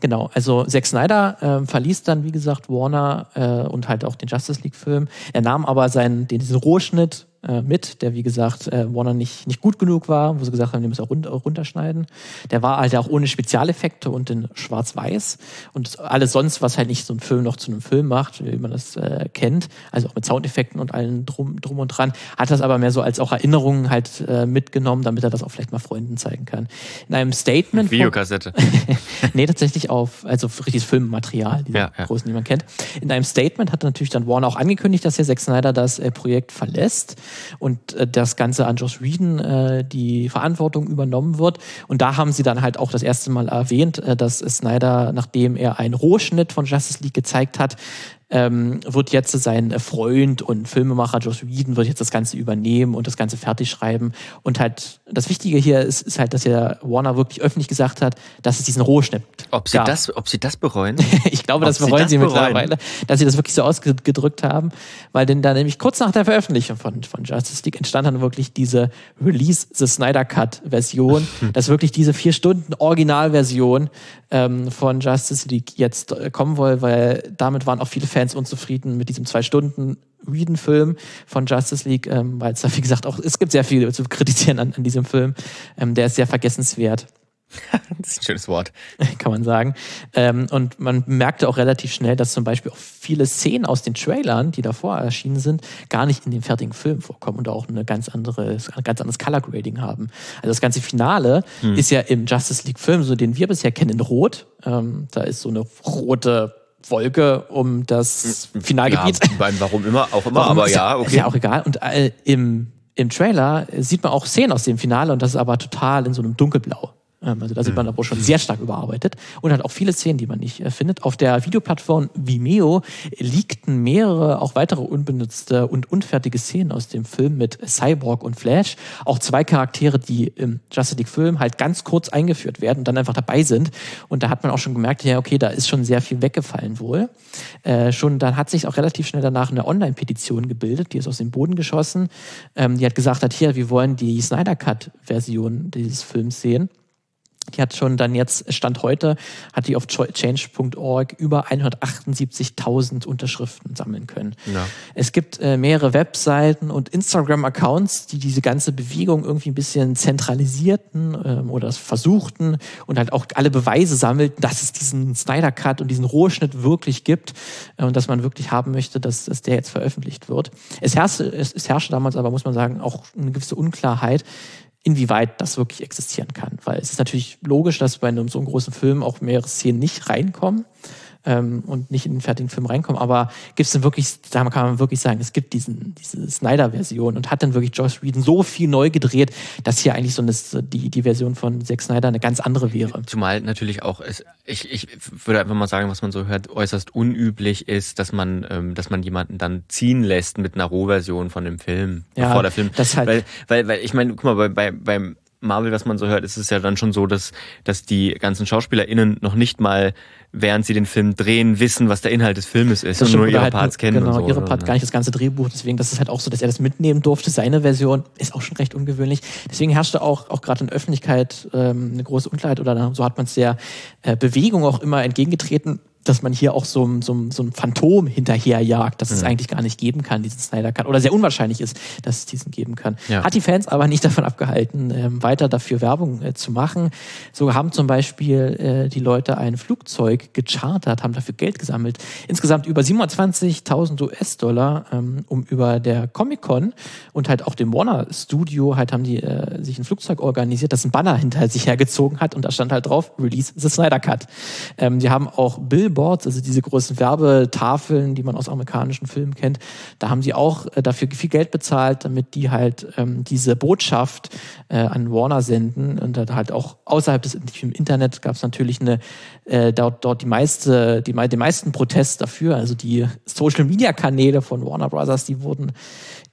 Genau, also Zack Snyder ähm, verließ dann, wie gesagt, Warner äh, und halt auch den Justice League-Film. Er nahm aber seinen, den, diesen Rohschnitt, äh, mit, der wie gesagt äh, Warner nicht, nicht gut genug war, wo sie gesagt haben, die müssen auch runterschneiden. Der war halt auch ohne Spezialeffekte und in Schwarz-Weiß und alles sonst, was halt nicht so ein Film noch zu einem Film macht, wie man das äh, kennt, also auch mit Soundeffekten und allem drum, drum und dran, hat das aber mehr so als auch Erinnerungen halt äh, mitgenommen, damit er das auch vielleicht mal Freunden zeigen kann. In einem Statement. Videokassette. nee, tatsächlich auf, also richtiges Filmmaterial, die ja, ja. großen, die man kennt. In einem Statement hat natürlich dann Warner auch angekündigt, dass der Zack Snyder das äh, Projekt verlässt und äh, das Ganze an Josh Whedon äh, die Verantwortung übernommen wird. Und da haben sie dann halt auch das erste Mal erwähnt, äh, dass Snyder, nachdem er einen Rohschnitt von Justice League gezeigt hat, ähm, wird jetzt sein Freund und Filmemacher Josh Whedon wird jetzt das Ganze übernehmen und das Ganze fertig schreiben. Und halt das Wichtige hier ist, ist halt, dass ja Warner wirklich öffentlich gesagt hat, dass es diesen Rohschnitt ob sie gab. das, Ob sie das bereuen? ich glaube, ob das bereuen sie, sie mittlerweile, dass sie das wirklich so ausgedrückt haben, weil denn da nämlich kurz nach der Veröffentlichung von, von Justice League entstand dann wirklich diese Release the Snyder Cut Version, dass wirklich diese vier Stunden Originalversion ähm, von Justice League jetzt äh, kommen soll, weil damit waren auch viele Fans unzufrieden mit diesem zwei Stunden Whedon-Film von Justice League, ähm, weil es da, wie gesagt, auch, es gibt sehr viel zu kritisieren an, an diesem Film. Ähm, der ist sehr vergessenswert. das ist ein schönes Wort. Kann man sagen. Ähm, und man merkte auch relativ schnell, dass zum Beispiel auch viele Szenen aus den Trailern, die davor erschienen sind, gar nicht in dem fertigen Film vorkommen und auch eine ganz andere, ein ganz anderes Color Grading haben. Also das ganze Finale hm. ist ja im Justice League Film, so den wir bisher kennen, in Rot. Ähm, da ist so eine rote Wolke um das Finalgebiet. Ja, warum immer, auch immer, warum aber ja, okay. Ist ja auch egal. Und äh, im, im Trailer sieht man auch Szenen aus dem Finale und das ist aber total in so einem Dunkelblau. Ähm, also da sieht man mhm. aber schon sehr stark überarbeitet und hat auch viele Szenen, die man nicht äh, findet. Auf der Videoplattform Vimeo liegten mehrere, auch weitere unbenutzte und unfertige Szenen aus dem Film mit Cyborg und Flash. Auch zwei Charaktere, die im Justice League Film halt ganz kurz eingeführt werden und dann einfach dabei sind. Und da hat man auch schon gemerkt, ja, okay, da ist schon sehr viel weggefallen wohl. Äh, schon dann hat sich auch relativ schnell danach eine Online-Petition gebildet, die ist aus dem Boden geschossen. Ähm, die hat gesagt hat, hier, wir wollen die Snyder Cut-Version dieses Films sehen. Die hat schon dann jetzt, Stand heute, hat die auf change.org über 178.000 Unterschriften sammeln können. Ja. Es gibt äh, mehrere Webseiten und Instagram-Accounts, die diese ganze Bewegung irgendwie ein bisschen zentralisierten ähm, oder versuchten und halt auch alle Beweise sammelten, dass es diesen Snyder Cut und diesen Rohschnitt wirklich gibt äh, und dass man wirklich haben möchte, dass, dass der jetzt veröffentlicht wird. Es herrschte, es, es herrschte damals aber, muss man sagen, auch eine gewisse Unklarheit, inwieweit das wirklich existieren kann. Weil es ist natürlich logisch, dass bei einem so großen Film auch mehrere Szenen nicht reinkommen ähm, und nicht in den fertigen Film reinkommen. Aber gibt es denn wirklich, da kann man wirklich sagen, es gibt diesen, diese Snyder-Version und hat dann wirklich Josh Whedon so viel neu gedreht, dass hier eigentlich so eine, die, die Version von Zack Snyder eine ganz andere wäre. Zumal natürlich auch, es, ich, ich würde einfach mal sagen, was man so hört, äußerst unüblich ist, dass man, ähm, dass man jemanden dann ziehen lässt mit einer Rohversion von dem Film, ja, bevor der Film. Das halt weil, weil, weil ich meine, guck mal, bei, bei, beim Marvel, was man so hört, ist es ja dann schon so, dass, dass die ganzen SchauspielerInnen noch nicht mal, während sie den Film drehen, wissen, was der Inhalt des Filmes ist und nur ihre halt Parts kennen. Genau, so, ihre Part ne? gar nicht das ganze Drehbuch. Deswegen, das ist halt auch so, dass er das mitnehmen durfte. Seine Version ist auch schon recht ungewöhnlich. Deswegen herrschte auch, auch gerade in der Öffentlichkeit ähm, eine große Unklarheit oder so hat man es der äh, Bewegung auch immer entgegengetreten dass man hier auch so, so, so ein Phantom hinterherjagt, das es mhm. eigentlich gar nicht geben kann, diesen Snyder Cut. Oder sehr unwahrscheinlich ist, dass es diesen geben kann. Ja. Hat die Fans aber nicht davon abgehalten, ähm, weiter dafür Werbung äh, zu machen. So haben zum Beispiel äh, die Leute ein Flugzeug gechartert, haben dafür Geld gesammelt. Insgesamt über 27.000 US-Dollar, ähm, um über der Comic-Con und halt auch dem Warner Studio halt haben die äh, sich ein Flugzeug organisiert, das ein Banner hinter sich hergezogen hat und da stand halt drauf, Release the Snyder Cut. Ähm, die haben auch Billboards Billboards, also diese großen Werbetafeln, die man aus amerikanischen Filmen kennt, da haben sie auch äh, dafür viel Geld bezahlt, damit die halt ähm, diese Botschaft äh, an Warner senden und dann halt auch außerhalb des Internet gab es natürlich eine äh, dort dort die meiste die den meisten Protest dafür, also die Social Media Kanäle von Warner Brothers, die wurden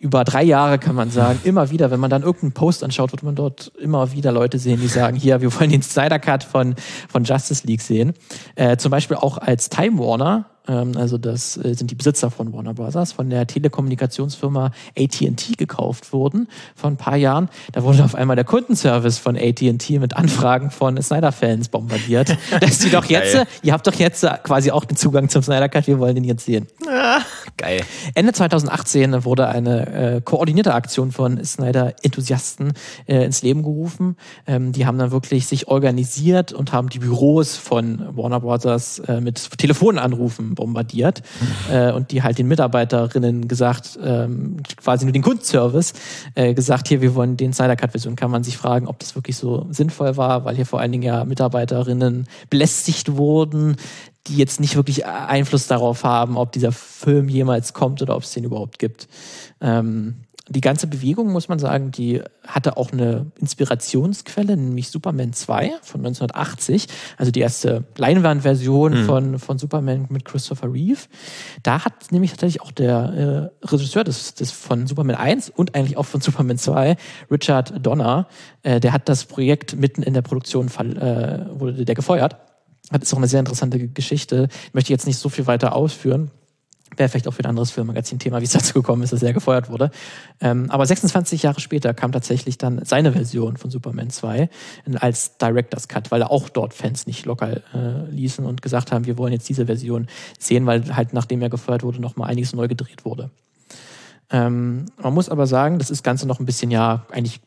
über drei Jahre kann man sagen, immer wieder, wenn man dann irgendeinen Post anschaut, wird man dort immer wieder Leute sehen, die sagen, hier, wir wollen den Snyder Cut von, von Justice League sehen. Äh, zum Beispiel auch als Time Warner ähm, also das äh, sind die Besitzer von Warner Brothers, von der Telekommunikationsfirma AT&T gekauft wurden vor ein paar Jahren. Da wurde auf einmal der Kundenservice von AT&T mit Anfragen von Snyder-Fans bombardiert. dass die doch jetzt, ihr habt doch jetzt quasi auch den Zugang zum Snyder Cut, wir wollen den jetzt sehen. Geil. Ende 2018 wurde eine äh, koordinierte Aktion von Snyder-Enthusiasten äh, ins Leben gerufen. Ähm, die haben dann wirklich sich organisiert und haben die Büros von Warner Brothers äh, mit Telefonanrufen bombardiert mhm. äh, und die halt den Mitarbeiterinnen gesagt, ähm, quasi nur den Kundenservice, äh, gesagt, hier, wir wollen den Snyder Cut-Version. Kann man sich fragen, ob das wirklich so sinnvoll war, weil hier vor allen Dingen ja Mitarbeiterinnen belästigt wurden, die jetzt nicht wirklich Einfluss darauf haben, ob dieser Film jemals kommt oder ob es den überhaupt gibt. Ähm, die ganze Bewegung, muss man sagen, die hatte auch eine Inspirationsquelle, nämlich Superman 2 von 1980, also die erste Leinwandversion mhm. von, von Superman mit Christopher Reeve. Da hat nämlich tatsächlich auch der äh, Regisseur des, des von Superman 1 und eigentlich auch von Superman 2, Richard Donner, äh, der hat das Projekt mitten in der Produktion, äh, wurde der gefeuert das ist auch eine sehr interessante Geschichte. Ich möchte jetzt nicht so viel weiter ausführen. Wäre vielleicht auch für ein anderes Filmmagazin-Thema, wie es dazu gekommen ist, dass er gefeuert wurde. Ähm, aber 26 Jahre später kam tatsächlich dann seine Version von Superman 2 als Director's Cut, weil auch dort Fans nicht locker äh, ließen und gesagt haben, wir wollen jetzt diese Version sehen, weil halt nachdem er gefeuert wurde, nochmal einiges neu gedreht wurde. Ähm, man muss aber sagen, das ist Ganze noch ein bisschen ja eigentlich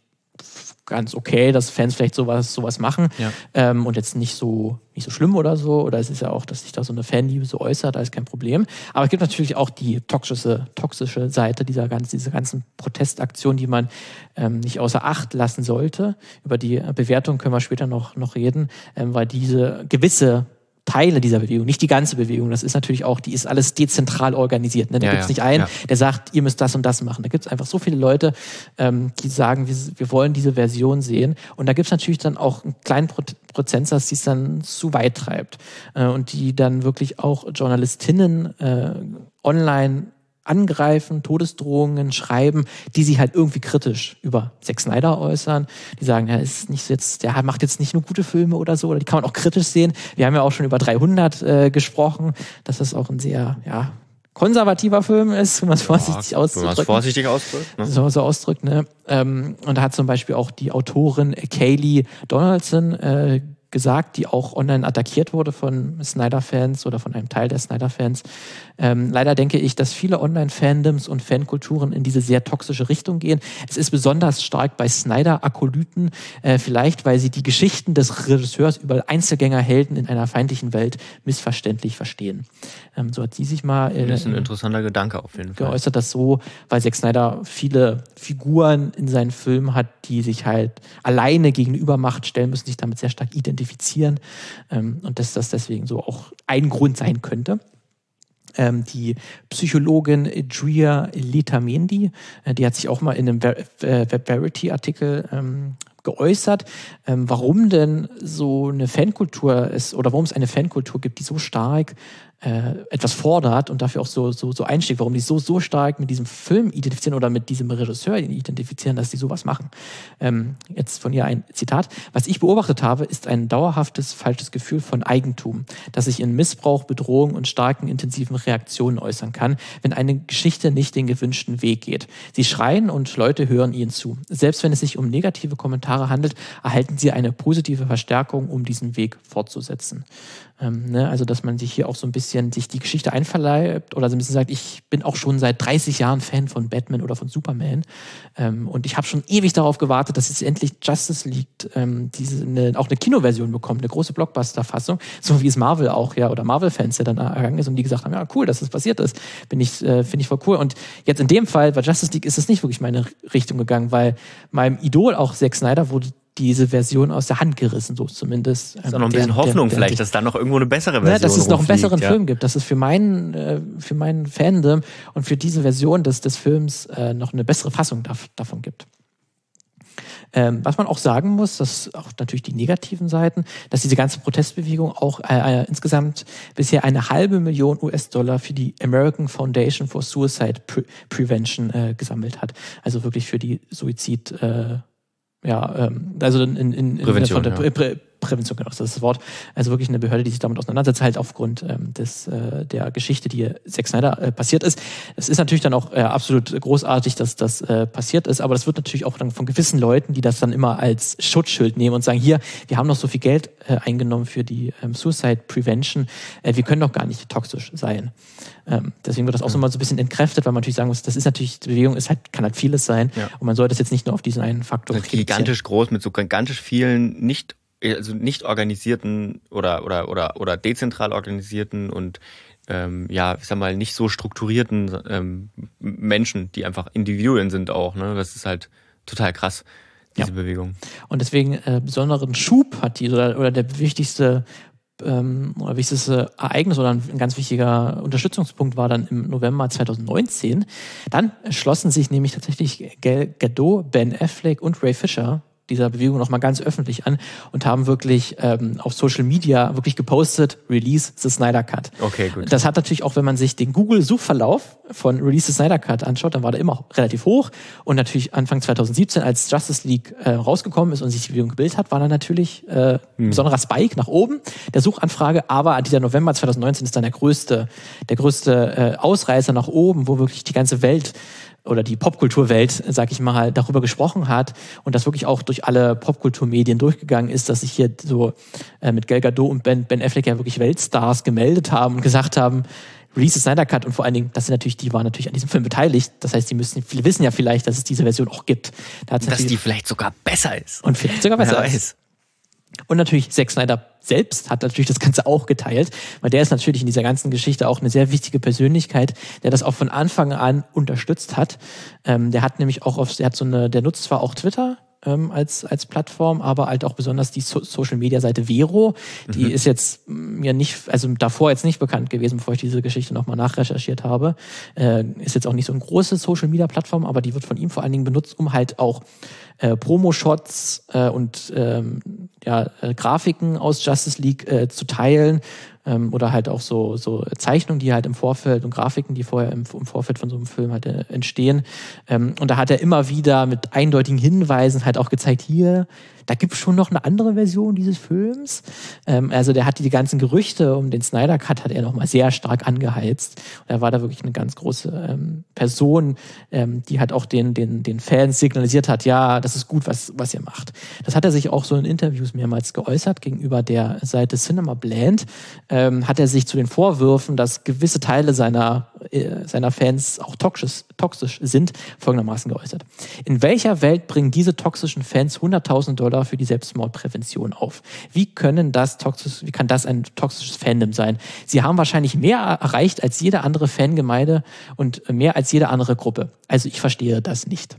ganz okay, dass Fans vielleicht sowas, sowas machen ja. ähm, und jetzt nicht so, nicht so schlimm oder so. Oder es ist ja auch, dass sich da so eine Fanliebe so äußert, da ist kein Problem. Aber es gibt natürlich auch die toxische, toxische Seite dieser ganzen, dieser ganzen Protestaktion, die man ähm, nicht außer Acht lassen sollte. Über die Bewertung können wir später noch, noch reden, ähm, weil diese gewisse Teile dieser Bewegung, nicht die ganze Bewegung. Das ist natürlich auch, die ist alles dezentral organisiert. Ne? Da ja, gibt es nicht einen, ja. der sagt, ihr müsst das und das machen. Da gibt es einfach so viele Leute, ähm, die sagen, wir, wir wollen diese Version sehen. Und da gibt es natürlich dann auch einen kleinen Pro Prozentsatz, die es dann zu weit treibt. Äh, und die dann wirklich auch Journalistinnen äh, online angreifen, Todesdrohungen schreiben, die sich halt irgendwie kritisch über Zack Snyder äußern. Die sagen, ja, ist nicht jetzt, der macht jetzt nicht nur gute Filme oder so, oder die kann man auch kritisch sehen. Wir haben ja auch schon über 300 äh, gesprochen, dass das auch ein sehr, ja, konservativer Film ist, wenn man es vorsichtig ja, ausdrückt. Wenn man es vorsichtig ausdrückt. Ne? So, so ausdrückt, ne? Ähm, und da hat zum Beispiel auch die Autorin Kaylee Donaldson äh, gesagt, die auch online attackiert wurde von Snyder-Fans oder von einem Teil der Snyder-Fans. Ähm, leider denke ich, dass viele Online-Fandoms und Fankulturen in diese sehr toxische Richtung gehen. Es ist besonders stark bei Snyder-Akolyten, äh, vielleicht weil sie die Geschichten des Regisseurs über Einzelgängerhelden in einer feindlichen Welt missverständlich verstehen. Ähm, so hat sie sich mal äh, das ist ein interessanter Gedanke auf jeden Fall. geäußert, dass so, weil Zack Snyder viele Figuren in seinen Filmen hat, die sich halt alleine gegenüber Macht stellen müssen, sich damit sehr stark identifizieren ähm, und dass das deswegen so auch ein Grund sein könnte. Ähm, die Psychologin Dria Letamendi, äh, die hat sich auch mal in einem Web-Verity-Artikel ähm, geäußert, ähm, warum denn so eine Fankultur ist oder warum es eine Fankultur gibt, die so stark äh, etwas fordert und dafür auch so, so, so einsteigt, warum die so, so stark mit diesem Film identifizieren oder mit diesem Regisseur identifizieren, dass die sowas machen. Ähm, jetzt von ihr ein Zitat. Was ich beobachtet habe, ist ein dauerhaftes falsches Gefühl von Eigentum, das sich in Missbrauch, Bedrohung und starken intensiven Reaktionen äußern kann, wenn eine Geschichte nicht den gewünschten Weg geht. Sie schreien und Leute hören ihnen zu. Selbst wenn es sich um negative Kommentare handelt, erhalten sie eine positive Verstärkung, um diesen Weg fortzusetzen. Ähm, ne? Also, dass man sich hier auch so ein bisschen sich die Geschichte einverleibt oder so ein bisschen sagt, ich bin auch schon seit 30 Jahren Fan von Batman oder von Superman ähm, und ich habe schon ewig darauf gewartet, dass jetzt endlich Justice League ähm, diese, eine, auch eine Kinoversion bekommt, eine große Blockbuster-Fassung, so wie es Marvel auch, ja, oder Marvel-Fans ja dann ergangen ist und die gesagt haben, ja, cool, dass das passiert ist, bin ich, äh, finde ich voll cool. Und jetzt in dem Fall bei Justice League ist es nicht wirklich meine Richtung gegangen, weil meinem Idol auch Zack Snyder wurde diese Version aus der Hand gerissen, so zumindest. Ist auch noch ein bisschen der, Hoffnung der, der, vielleicht, dass da noch irgendwo eine bessere Version ja, Dass es noch einen besseren ja. Film gibt, dass es für meinen, äh, für meinen Fandom und für diese Version des, des Films äh, noch eine bessere Fassung davon gibt. Ähm, was man auch sagen muss, dass auch natürlich die negativen Seiten, dass diese ganze Protestbewegung auch äh, äh insgesamt bisher eine halbe Million US-Dollar für die American Foundation for Suicide Pre Prevention äh, gesammelt hat. Also wirklich für die Suizid, äh, ja, ähm, also in, in, in Prävention, der, ja. Prä Prävention, genau, das ist das Wort. Also wirklich eine Behörde, die sich damit auseinandersetzt, halt aufgrund ähm, des, äh, der Geschichte, die Zack Snyder äh, passiert ist. Es ist natürlich dann auch äh, absolut großartig, dass das äh, passiert ist, aber das wird natürlich auch dann von gewissen Leuten, die das dann immer als Schutzschild nehmen und sagen, hier, wir haben noch so viel Geld äh, eingenommen für die ähm, Suicide Prevention, äh, wir können doch gar nicht toxisch sein. Ähm, deswegen wird das auch so mal so ein bisschen entkräftet, weil man natürlich sagen muss, das ist natürlich, die Bewegung ist halt, kann halt vieles sein ja. und man sollte es jetzt nicht nur auf diesen einen Faktor das gigantisch groß mit so gigantisch vielen nicht also nicht organisierten oder oder oder oder dezentral organisierten und ähm, ja, ich sag mal, nicht so strukturierten ähm, Menschen, die einfach Individuen sind auch. Ne? Das ist halt total krass, diese ja. Bewegung. Und deswegen äh, besonderen Schub hat die, oder, oder der wichtigste ähm, oder wichtigste Ereignis oder ein ganz wichtiger Unterstützungspunkt war dann im November 2019. Dann schlossen sich nämlich tatsächlich Gal Gadot, Ben Affleck und Ray Fisher dieser Bewegung nochmal ganz öffentlich an und haben wirklich ähm, auf Social Media wirklich gepostet, Release the Snyder Cut. Okay, gut. Das hat natürlich auch, wenn man sich den Google-Suchverlauf von Release the Snyder Cut anschaut, dann war der immer relativ hoch. Und natürlich Anfang 2017, als Justice League äh, rausgekommen ist und sich die Bewegung gebildet hat, war dann natürlich äh, ein hm. besonderer Spike nach oben der Suchanfrage. Aber dieser November 2019 ist dann der größte, der größte äh, Ausreißer nach oben, wo wirklich die ganze Welt oder die Popkulturwelt, sag ich mal, darüber gesprochen hat und das wirklich auch durch alle Popkulturmedien durchgegangen ist, dass sich hier so äh, mit Gal Gadot und Ben, ben Affleck ja wirklich Weltstars gemeldet haben und gesagt haben, Release the Snyder Cut und vor allen Dingen, das sind natürlich, die waren natürlich an diesem Film beteiligt. Das heißt, die müssen, viele wissen ja vielleicht, dass es diese Version auch gibt. Da dass die vielleicht sogar besser ist. Und vielleicht sogar besser ist. Und natürlich Zack Snyder selbst hat natürlich das Ganze auch geteilt, weil der ist natürlich in dieser ganzen Geschichte auch eine sehr wichtige Persönlichkeit, der das auch von Anfang an unterstützt hat. Ähm, der hat nämlich auch auf, der hat so eine, der nutzt zwar auch Twitter, ähm, als, als Plattform, aber halt auch besonders die so Social Media Seite Vero. Die mhm. ist jetzt mir nicht, also davor jetzt nicht bekannt gewesen, bevor ich diese Geschichte nochmal nachrecherchiert habe. Äh, ist jetzt auch nicht so eine große Social Media Plattform, aber die wird von ihm vor allen Dingen benutzt, um halt auch äh, Promo-Shots äh, und ähm, ja, äh, Grafiken aus Justice League äh, zu teilen ähm, oder halt auch so, so Zeichnungen, die halt im Vorfeld und Grafiken, die vorher im, im Vorfeld von so einem Film halt äh, entstehen. Ähm, und da hat er immer wieder mit eindeutigen Hinweisen halt auch gezeigt, hier, da gibt es schon noch eine andere Version dieses Films. Ähm, also der hat die ganzen Gerüchte um den Snyder Cut hat er nochmal sehr stark angeheizt. Und er war da wirklich eine ganz große ähm, Person, ähm, die halt auch den, den, den Fans signalisiert hat, ja, das ist gut, was, was ihr macht. Das hat er sich auch so in Interviews mehrmals geäußert gegenüber der Seite Cinema Blend. Ähm, hat er sich zu den Vorwürfen, dass gewisse Teile seiner, seiner Fans auch toxisch, toxisch sind, folgendermaßen geäußert. In welcher Welt bringen diese toxischen Fans 100.000 Dollar Dollar für die Selbstmordprävention auf. Wie können das toxisch, wie kann das ein toxisches Fandom sein? Sie haben wahrscheinlich mehr erreicht als jede andere Fangemeinde und mehr als jede andere Gruppe. Also ich verstehe das nicht.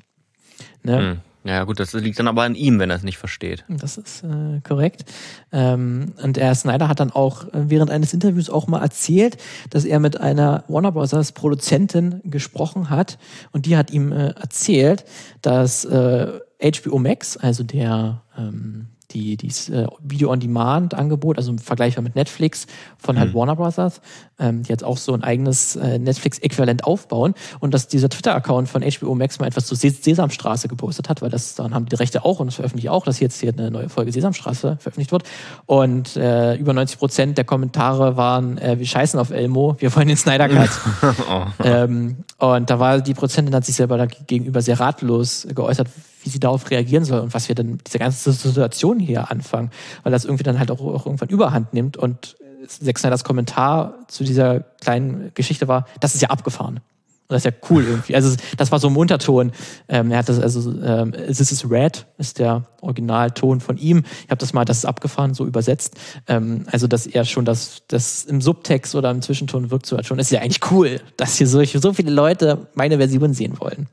Ne? Hm. Ja, gut, das liegt dann aber an ihm, wenn er es nicht versteht. Das ist äh, korrekt. Ähm, und er, Snyder, hat dann auch äh, während eines Interviews auch mal erzählt, dass er mit einer Warner Bros. Produzentin gesprochen hat und die hat ihm äh, erzählt, dass äh, HBO Max, also der ähm, die, dieses äh, Video-on-Demand-Angebot, also im Vergleich mit Netflix von halt mhm. Warner Brothers, ähm, die jetzt auch so ein eigenes äh, Netflix-Äquivalent aufbauen und dass dieser Twitter-Account von HBO Max mal etwas zur Ses Sesamstraße gepostet hat, weil das dann haben die Rechte auch und das veröffentliche auch, dass jetzt hier eine neue Folge Sesamstraße veröffentlicht wird und äh, über 90 Prozent der Kommentare waren, äh, wir scheißen auf Elmo, wir wollen den Snyder Cut. oh. ähm, und da war die Prozentin hat sich selber gegenüber sehr ratlos geäußert, wie sie darauf reagieren soll und was wir dann mit dieser ganzen Situation hier anfangen, weil das irgendwie dann halt auch, auch irgendwann überhand nimmt und Zack Snyders Kommentar zu dieser kleinen Geschichte war, das ist ja abgefahren. Und das ist ja cool irgendwie. Also das war so im Unterton. Ähm, er hat das, also ähm, This is Red ist der Originalton von ihm. Ich habe das mal, das ist abgefahren, so übersetzt. Ähm, also dass er schon das, das im Subtext oder im Zwischenton wirkt so halt schon. Das ist ja eigentlich cool, dass hier so, so viele Leute meine Version sehen wollen.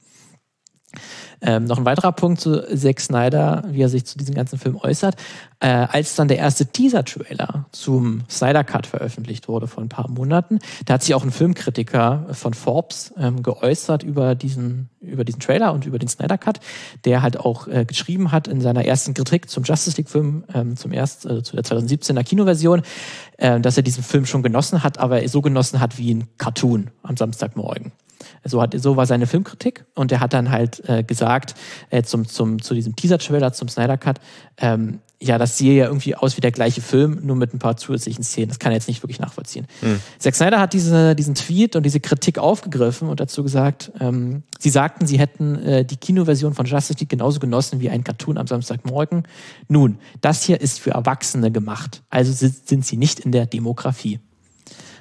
Ähm, noch ein weiterer Punkt zu Zack Snyder, wie er sich zu diesem ganzen Film äußert. Äh, als dann der erste Teaser-Trailer zum Snyder Cut veröffentlicht wurde vor ein paar Monaten, da hat sich auch ein Filmkritiker von Forbes ähm, geäußert über diesen, über diesen Trailer und über den Snyder Cut, der halt auch äh, geschrieben hat in seiner ersten Kritik zum Justice League-Film, ähm, zum erst, äh, zu der 2017er Kinoversion, äh, dass er diesen Film schon genossen hat, aber so genossen hat wie ein Cartoon am Samstagmorgen. So, hat, so war seine Filmkritik und er hat dann halt äh, gesagt, äh, zum, zum, zu diesem Teaser-Trailer, zum Snyder Cut, ähm, ja, das sehe ja irgendwie aus wie der gleiche Film, nur mit ein paar zusätzlichen Szenen. Das kann er jetzt nicht wirklich nachvollziehen. Mhm. Zack Snyder hat diese, diesen Tweet und diese Kritik aufgegriffen und dazu gesagt, ähm, sie sagten, sie hätten äh, die Kinoversion von Justice League genauso genossen wie ein Cartoon am Samstagmorgen. Nun, das hier ist für Erwachsene gemacht, also sind sie nicht in der Demografie.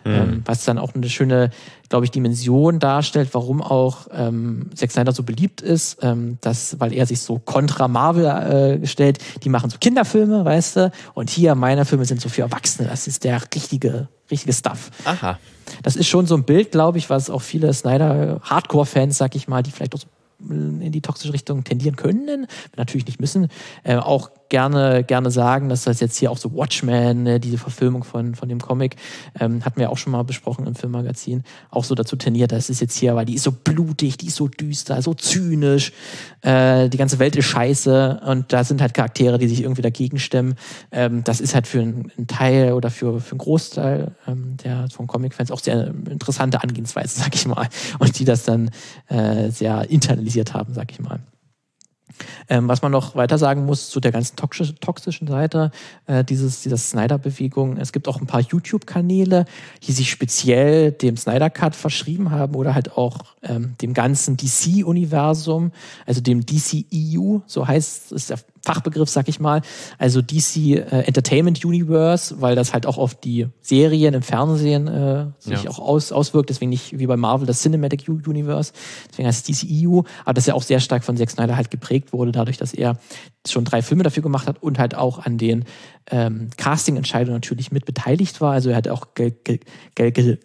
Mhm. Ähm, was dann auch eine schöne, glaube ich, Dimension darstellt, warum auch ähm, Zack Snyder so beliebt ist, ähm, dass, weil er sich so kontra Marvel äh, stellt, die machen so Kinderfilme, weißt du, und hier meine Filme sind so für Erwachsene, das ist der richtige, richtige Stuff. Aha. Das ist schon so ein Bild, glaube ich, was auch viele Snyder-Hardcore-Fans, sag ich mal, die vielleicht auch so in die toxische Richtung tendieren können, natürlich nicht müssen, äh, auch gerne, gerne sagen, dass das jetzt hier auch so Watchmen, ne, diese Verfilmung von, von dem Comic, ähm, hatten wir auch schon mal besprochen im Filmmagazin, auch so dazu tendiert, das ist jetzt hier, weil die ist so blutig, die ist so düster, so zynisch, äh, die ganze Welt ist scheiße und da sind halt Charaktere, die sich irgendwie dagegen stemmen. Ähm, das ist halt für einen, Teil oder für, für einen Großteil ähm, der von Comic-Fans auch sehr interessante Angehensweise, sag ich mal, und die das dann äh, sehr internalisiert haben, sag ich mal. Ähm, was man noch weiter sagen muss zu der ganzen toxischen Seite äh, dieses, dieser Snyder-Bewegung, es gibt auch ein paar YouTube-Kanäle, die sich speziell dem Snyder-Cut verschrieben haben oder halt auch ähm, dem ganzen DC-Universum, also dem DC-EU, so heißt es der Fachbegriff, sag ich mal, also DC äh, Entertainment Universe, weil das halt auch auf die Serien im Fernsehen äh, sich ja. auch aus, auswirkt, deswegen nicht wie bei Marvel das Cinematic Universe, deswegen heißt es DC EU, aber das ja auch sehr stark von Zack Snyder halt geprägt wurde, dadurch, dass er schon drei Filme dafür gemacht hat und halt auch an den ähm, Casting-Entscheidungen natürlich mit beteiligt war, also er hat auch Geld, Geld,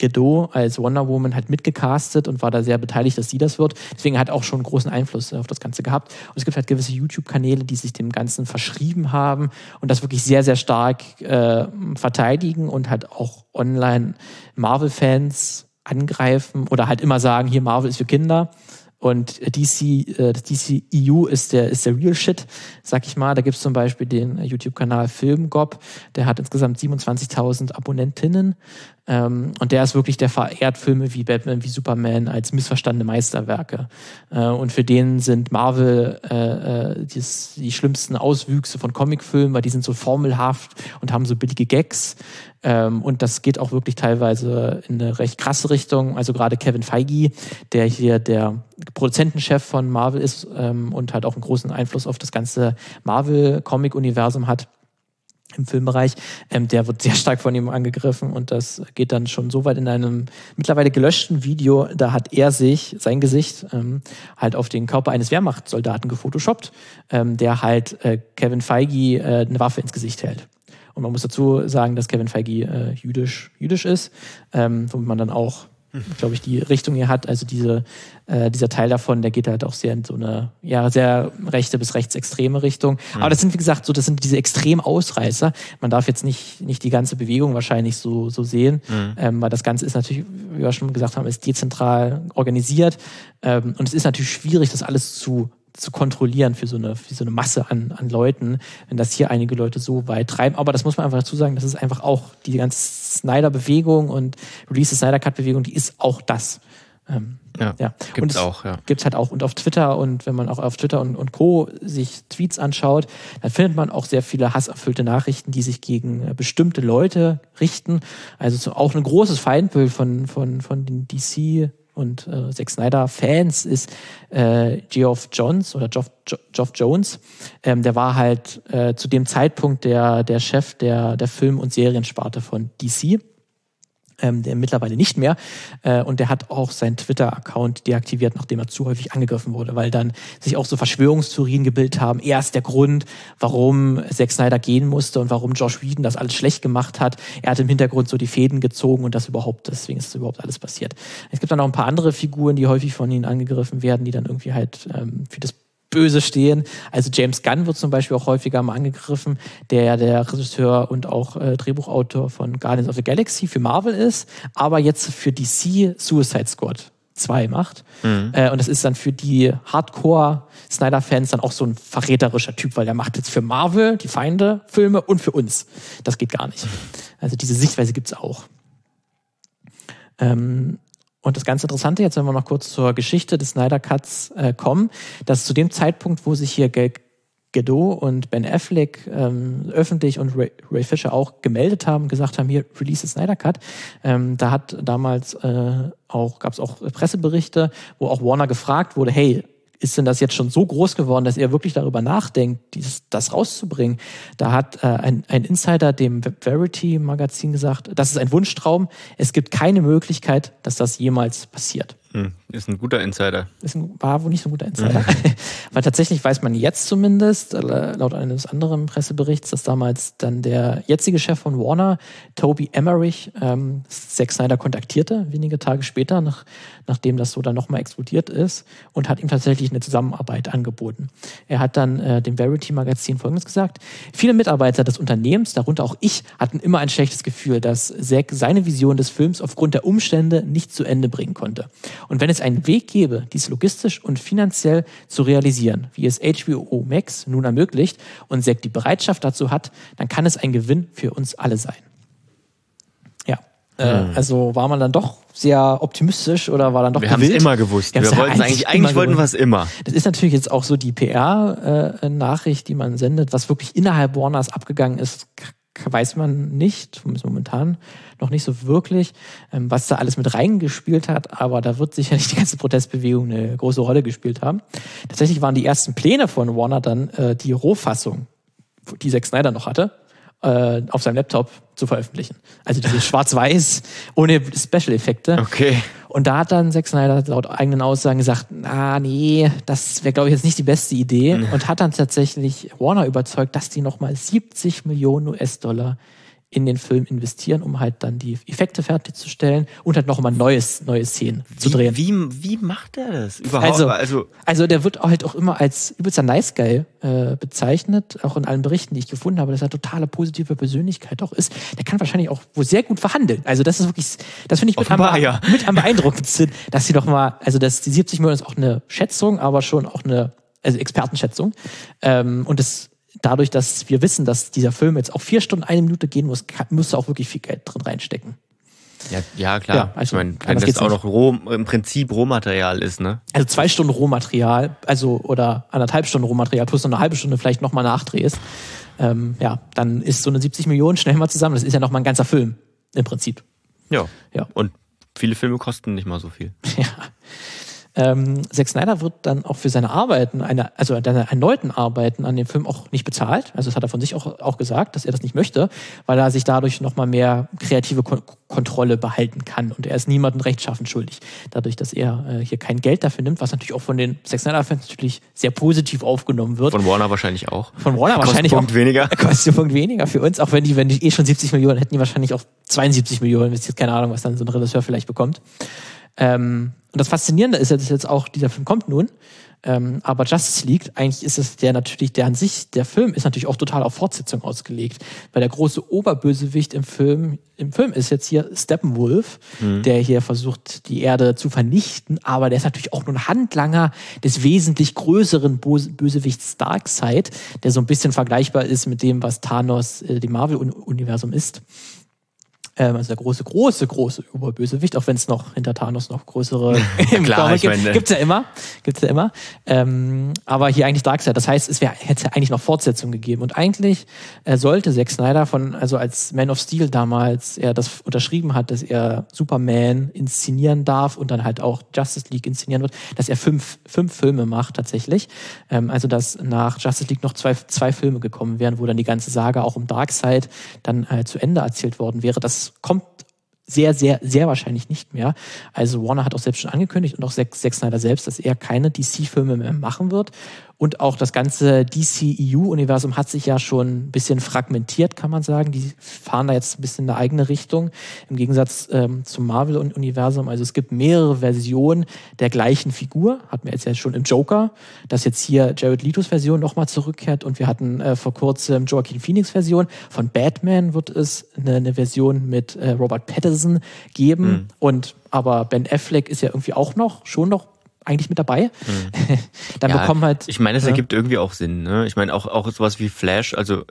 Gadot als Wonder Woman halt mitgecastet und war da sehr beteiligt, dass sie das wird. Deswegen hat auch schon großen Einfluss auf das Ganze gehabt. Und es gibt halt gewisse YouTube-Kanäle, die sich dem Ganzen verschrieben haben und das wirklich sehr, sehr stark äh, verteidigen und halt auch online Marvel-Fans angreifen oder halt immer sagen, hier Marvel ist für Kinder. Und DC, äh, DC EU ist der, ist der Real Shit, sag ich mal. Da gibt's zum Beispiel den YouTube-Kanal Filmgob, der hat insgesamt 27.000 Abonnentinnen. Ähm, und der ist wirklich, der verehrt Filme wie Batman, wie Superman als missverstandene Meisterwerke. Äh, und für den sind Marvel äh, äh, dies, die schlimmsten Auswüchse von Comicfilmen, weil die sind so formelhaft und haben so billige Gags. Ähm, und das geht auch wirklich teilweise in eine recht krasse Richtung. Also gerade Kevin Feige, der hier der Produzentenchef von Marvel ist ähm, und halt auch einen großen Einfluss auf das ganze Marvel-Comic-Universum hat, im Filmbereich, ähm, der wird sehr stark von ihm angegriffen und das geht dann schon so weit in einem mittlerweile gelöschten Video, da hat er sich, sein Gesicht, ähm, halt auf den Körper eines Wehrmachtssoldaten gefotoshoppt, ähm, der halt äh, Kevin Feige äh, eine Waffe ins Gesicht hält. Und man muss dazu sagen, dass Kevin Feige äh, jüdisch, jüdisch ist, ähm, womit man dann auch glaube ich, die Richtung hier hat. Also diese, äh, dieser Teil davon, der geht halt auch sehr in so eine ja sehr rechte bis rechtsextreme Richtung. Mhm. Aber das sind wie gesagt so, das sind diese extrem Ausreißer. Man darf jetzt nicht nicht die ganze Bewegung wahrscheinlich so so sehen, mhm. ähm, weil das Ganze ist natürlich, wie wir schon gesagt haben, ist dezentral organisiert ähm, und es ist natürlich schwierig, das alles zu zu kontrollieren für so eine, für so eine Masse an, an Leuten, wenn das hier einige Leute so weit treiben. Aber das muss man einfach dazu sagen, das ist einfach auch die ganze Snyder-Bewegung und Release Snyder-Cut-Bewegung, die ist auch das. Ähm, ja, ja. Gibt's auch, ja. Gibt's halt auch. Und auf Twitter und wenn man auch auf Twitter und, und Co. sich Tweets anschaut, dann findet man auch sehr viele hasserfüllte Nachrichten, die sich gegen äh, bestimmte Leute richten. Also so auch ein großes Feindbild von, von, von den DC und äh, Zack Snyder Fans ist äh, Geoff Johns oder Geoff, Geoff Jones. Ähm, der war halt äh, zu dem Zeitpunkt der, der Chef der, der Film- und Seriensparte von DC ähm, der mittlerweile nicht mehr. Äh, und der hat auch seinen Twitter-Account deaktiviert, nachdem er zu häufig angegriffen wurde, weil dann sich auch so Verschwörungstheorien gebildet haben. Er ist der Grund, warum Zack Snyder gehen musste und warum Josh Whedon das alles schlecht gemacht hat. Er hat im Hintergrund so die Fäden gezogen und das überhaupt, deswegen ist das überhaupt alles passiert. Es gibt dann auch ein paar andere Figuren, die häufig von ihnen angegriffen werden, die dann irgendwie halt ähm, für das böse stehen. Also James Gunn wird zum Beispiel auch häufiger mal angegriffen, der ja der Regisseur und auch äh, Drehbuchautor von Guardians of the Galaxy für Marvel ist, aber jetzt für DC Suicide Squad 2 macht. Mhm. Äh, und das ist dann für die Hardcore-Snyder-Fans dann auch so ein verräterischer Typ, weil der macht jetzt für Marvel die Feinde Filme und für uns. Das geht gar nicht. Also diese Sichtweise gibt's auch. Ähm, und das ganz Interessante, jetzt wenn wir noch kurz zur Geschichte des Snyder Cuts äh, kommen, dass zu dem Zeitpunkt, wo sich hier Gal Godot und Ben Affleck ähm, öffentlich und Ray, Ray, Fisher auch gemeldet haben, gesagt haben, hier release Snyder Cut. Ähm, da hat damals äh, auch gab es auch Presseberichte, wo auch Warner gefragt wurde, hey, ist denn das jetzt schon so groß geworden, dass ihr wirklich darüber nachdenkt, dieses, das rauszubringen? Da hat äh, ein, ein Insider dem Verity-Magazin gesagt, das ist ein Wunschtraum. Es gibt keine Möglichkeit, dass das jemals passiert. Hm, ist ein guter Insider. Ist ein, war wohl nicht so ein guter Insider. Weil tatsächlich weiß man jetzt zumindest, äh, laut eines anderen Presseberichts, dass damals dann der jetzige Chef von Warner, Toby Emmerich, ähm, Zack Snyder kontaktierte, wenige Tage später, nach, nachdem das so dann nochmal explodiert ist, und hat ihm tatsächlich eine Zusammenarbeit angeboten. Er hat dann äh, dem Verity-Magazin Folgendes gesagt. Viele Mitarbeiter des Unternehmens, darunter auch ich, hatten immer ein schlechtes Gefühl, dass Zack seine Vision des Films aufgrund der Umstände nicht zu Ende bringen konnte. Und wenn es einen Weg gäbe, dies logistisch und finanziell zu realisieren, wie es HBO Max nun ermöglicht und SEC die Bereitschaft dazu hat, dann kann es ein Gewinn für uns alle sein. Ja, äh, mhm. also war man dann doch sehr optimistisch oder war dann doch Wir haben es immer gewusst. Wir, wir wollten eigentlich, eigentlich, eigentlich wollten wir es immer. Das ist natürlich jetzt auch so die PR-Nachricht, äh, die man sendet, was wirklich innerhalb Warners abgegangen ist, weiß man nicht, momentan noch nicht so wirklich, ähm, was da alles mit reingespielt hat, aber da wird sicherlich die ganze Protestbewegung eine große Rolle gespielt haben. Tatsächlich waren die ersten Pläne von Warner dann äh, die Rohfassung, die Zack Snyder noch hatte, äh, auf seinem Laptop zu veröffentlichen. Also diese Schwarz-Weiß ohne Special-Effekte. Okay. Und da hat dann Zack Snyder laut eigenen Aussagen gesagt, ah nee, das wäre glaube ich jetzt nicht die beste Idee mhm. und hat dann tatsächlich Warner überzeugt, dass die nochmal 70 Millionen US-Dollar in den Film investieren, um halt dann die Effekte fertigzustellen und halt noch mal neues, neue Szenen wie, zu drehen. Wie, wie macht er das überhaupt? Also, also, also der wird halt auch immer als übelster Nice Guy äh, bezeichnet, auch in allen Berichten, die ich gefunden habe, dass er totale positive Persönlichkeit auch ist. Der kann wahrscheinlich auch wohl sehr gut verhandeln. Also das ist wirklich, das finde ich mit am, ja. mit am beeindruckendsten, dass sie doch mal, also das, die 70 Millionen ist auch eine Schätzung, aber schon auch eine also Expertenschätzung. Ähm, und das dadurch, dass wir wissen, dass dieser Film jetzt auch vier Stunden, eine Minute gehen muss, musst du auch wirklich viel Geld drin reinstecken. Ja, ja klar. Ja, also, ich meine, wenn das auch noch Roh, im Prinzip Rohmaterial ist, ne? Also zwei Stunden Rohmaterial, also oder anderthalb Stunden Rohmaterial plus noch eine halbe Stunde vielleicht nochmal nachdrehst, ähm, ja, dann ist so eine 70 Millionen schnell mal zusammen. Das ist ja nochmal ein ganzer Film im Prinzip. Ja. ja. Und viele Filme kosten nicht mal so viel. Ja. Ähm, Zack Snyder wird dann auch für seine Arbeiten, eine, also seine erneuten Arbeiten an dem Film auch nicht bezahlt. Also das hat er von sich auch, auch gesagt, dass er das nicht möchte, weil er sich dadurch nochmal mehr kreative Kon Kontrolle behalten kann. Und er ist niemandem rechtschaffen schuldig. Dadurch, dass er äh, hier kein Geld dafür nimmt, was natürlich auch von den Zack Snyder-Fans natürlich sehr positiv aufgenommen wird. Von Warner wahrscheinlich auch. Von Warner wahrscheinlich Punkt auch. weniger. Kostet Punkt weniger für uns, auch wenn die, wenn die eh schon 70 Millionen hätten, die wahrscheinlich auch 72 Millionen. Jetzt keine Ahnung, was dann so ein Regisseur vielleicht bekommt. Ähm, und das Faszinierende ist ja, dass jetzt auch, dieser Film kommt nun, ähm, aber Justice League, eigentlich ist es der natürlich, der an sich, der Film ist natürlich auch total auf Fortsetzung ausgelegt. Weil der große Oberbösewicht im Film, im Film ist jetzt hier Steppenwolf, mhm. der hier versucht, die Erde zu vernichten, aber der ist natürlich auch nur ein Handlanger des wesentlich größeren Bösewichts Darkseid, der so ein bisschen vergleichbar ist mit dem, was Thanos äh, dem Marvel-Universum ist. Ähm, also der große, große, große Überbösewicht, auch wenn es noch hinter Thanos noch größere Klar, Comic gibt. Meine... Gibt's ja immer. Gibt's ja immer. Ähm, aber hier eigentlich Darkseid. Das heißt, es wäre, hätte eigentlich noch Fortsetzung gegeben. Und eigentlich äh, sollte Zack Snyder von, also als Man of Steel damals, er das unterschrieben hat, dass er Superman inszenieren darf und dann halt auch Justice League inszenieren wird, dass er fünf, fünf Filme macht tatsächlich. Ähm, also dass nach Justice League noch zwei, zwei Filme gekommen wären, wo dann die ganze Sage auch um Darkseid dann äh, zu Ende erzählt worden wäre. Das kommt sehr, sehr, sehr wahrscheinlich nicht mehr. Also Warner hat auch selbst schon angekündigt und auch Zack Snyder selbst, dass er keine DC-Filme mehr machen wird. Und auch das ganze DCEU-Universum hat sich ja schon ein bisschen fragmentiert, kann man sagen. Die fahren da jetzt ein bisschen in eine eigene Richtung, im Gegensatz ähm, zum Marvel-Universum. Also es gibt mehrere Versionen der gleichen Figur. Hatten wir jetzt ja schon im Joker, dass jetzt hier Jared Letos Version nochmal zurückkehrt. Und wir hatten äh, vor kurzem Joaquin Phoenix Version. Von Batman wird es eine, eine Version mit äh, Robert Pattinson geben. Mhm. Und aber Ben Affleck ist ja irgendwie auch noch, schon noch eigentlich mit dabei. Mhm. dann ja, bekommen halt. Ich meine, es ja. ergibt irgendwie auch Sinn. Ne? Ich meine, auch, auch sowas wie Flash, also.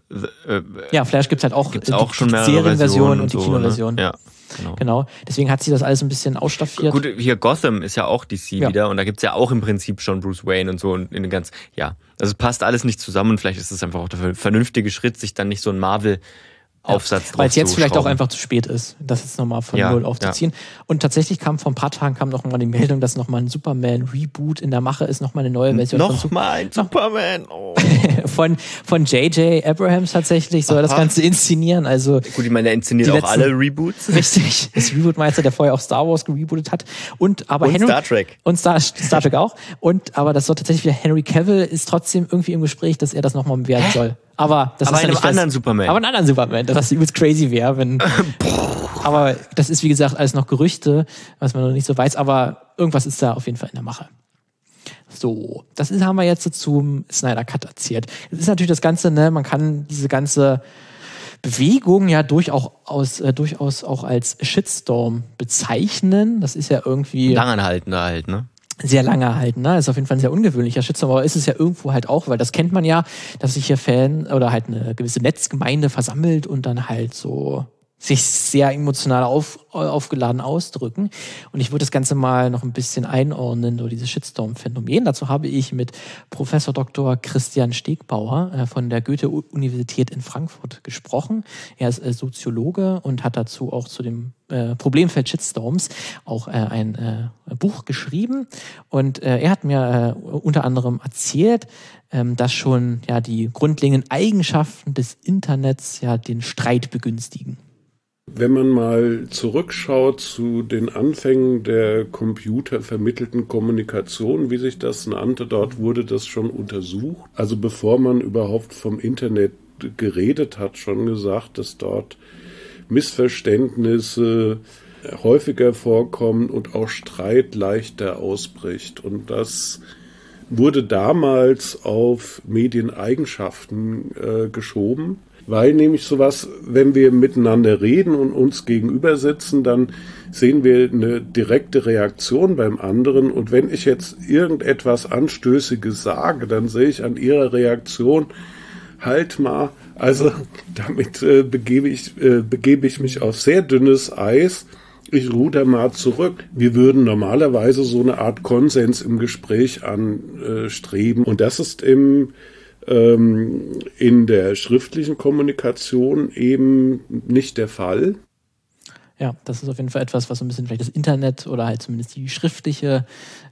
Äh, ja, Flash gibt's halt auch. Gibt's auch die, schon mehrere Serienversion und die so, Kinoversion. Ne? Ja. Genau. genau. Deswegen hat sie das alles ein bisschen ausstaffiert. Gut, hier Gotham ist ja auch DC ja. wieder und da gibt's ja auch im Prinzip schon Bruce Wayne und so und in den ganz, ja. Also es passt alles nicht zusammen und vielleicht ist es einfach auch der vernünftige Schritt, sich dann nicht so ein Marvel Aufsatz ja, Weil es jetzt vielleicht auch einfach zu spät ist, das jetzt nochmal von ja, Null aufzuziehen. Ja. Und tatsächlich kam vor ein paar Tagen kam noch mal die Meldung, dass nochmal ein Superman-Reboot in der Mache ist, nochmal eine neue Version noch von mal ein Superman! Oh. von von J.J. Abrahams tatsächlich soll Aha. das Ganze inszenieren. Also Gut, ich meine, der inszeniert auch letzten, alle Reboots. Richtig, ist Rebootmeister, der vorher auch Star Wars gerebootet hat. Und aber und Henry, Star Trek. Und Star, Star Trek auch. Und aber das soll tatsächlich wieder Henry Cavill ist trotzdem irgendwie im Gespräch, dass er das nochmal bewerten soll. Aber das aber ist ja einem nicht anderen das, Superman. Aber einen anderen Superman, dass das übelst crazy wäre, wenn. aber das ist wie gesagt alles noch Gerüchte, was man noch nicht so weiß. Aber irgendwas ist da auf jeden Fall in der Mache. So, das ist, haben wir jetzt zum Snyder Cut erzählt. Es ist natürlich das Ganze, ne, man kann diese ganze Bewegung ja durchaus, äh, durchaus auch als Shitstorm bezeichnen. Das ist ja irgendwie. Langanhaltender halt, ne? Sehr lange halten. Ne? Ist auf jeden Fall ein sehr ungewöhnlicher Shitstorm, aber ist es ja irgendwo halt auch, weil das kennt man ja, dass sich hier Fan oder halt eine gewisse Netzgemeinde versammelt und dann halt so sich sehr emotional auf, aufgeladen ausdrücken. Und ich würde das Ganze mal noch ein bisschen einordnen, so dieses Shitstorm-Phänomen. Dazu habe ich mit Professor Dr. Christian Stegbauer äh, von der Goethe-Universität in Frankfurt gesprochen. Er ist äh, Soziologe und hat dazu auch zu dem äh, Problemfeld Shitstorms auch äh, ein äh, Buch geschrieben. Und äh, er hat mir äh, unter anderem erzählt, ähm, dass schon ja die grundlegenden Eigenschaften des Internets ja den Streit begünstigen. Wenn man mal zurückschaut zu den Anfängen der computervermittelten Kommunikation, wie sich das nannte, dort wurde das schon untersucht. Also bevor man überhaupt vom Internet geredet hat, schon gesagt, dass dort Missverständnisse häufiger vorkommen und auch Streit leichter ausbricht. Und das wurde damals auf Medieneigenschaften äh, geschoben. Weil nämlich sowas, wenn wir miteinander reden und uns gegenüber sitzen, dann sehen wir eine direkte Reaktion beim anderen. Und wenn ich jetzt irgendetwas Anstößiges sage, dann sehe ich an ihrer Reaktion, halt mal, also damit äh, begebe, ich, äh, begebe ich mich auf sehr dünnes Eis. Ich ruder mal zurück. Wir würden normalerweise so eine Art Konsens im Gespräch anstreben. Und das ist im ähm, in der schriftlichen Kommunikation eben nicht der Fall. Ja, das ist auf jeden Fall etwas, was so ein bisschen vielleicht das Internet oder halt zumindest die schriftliche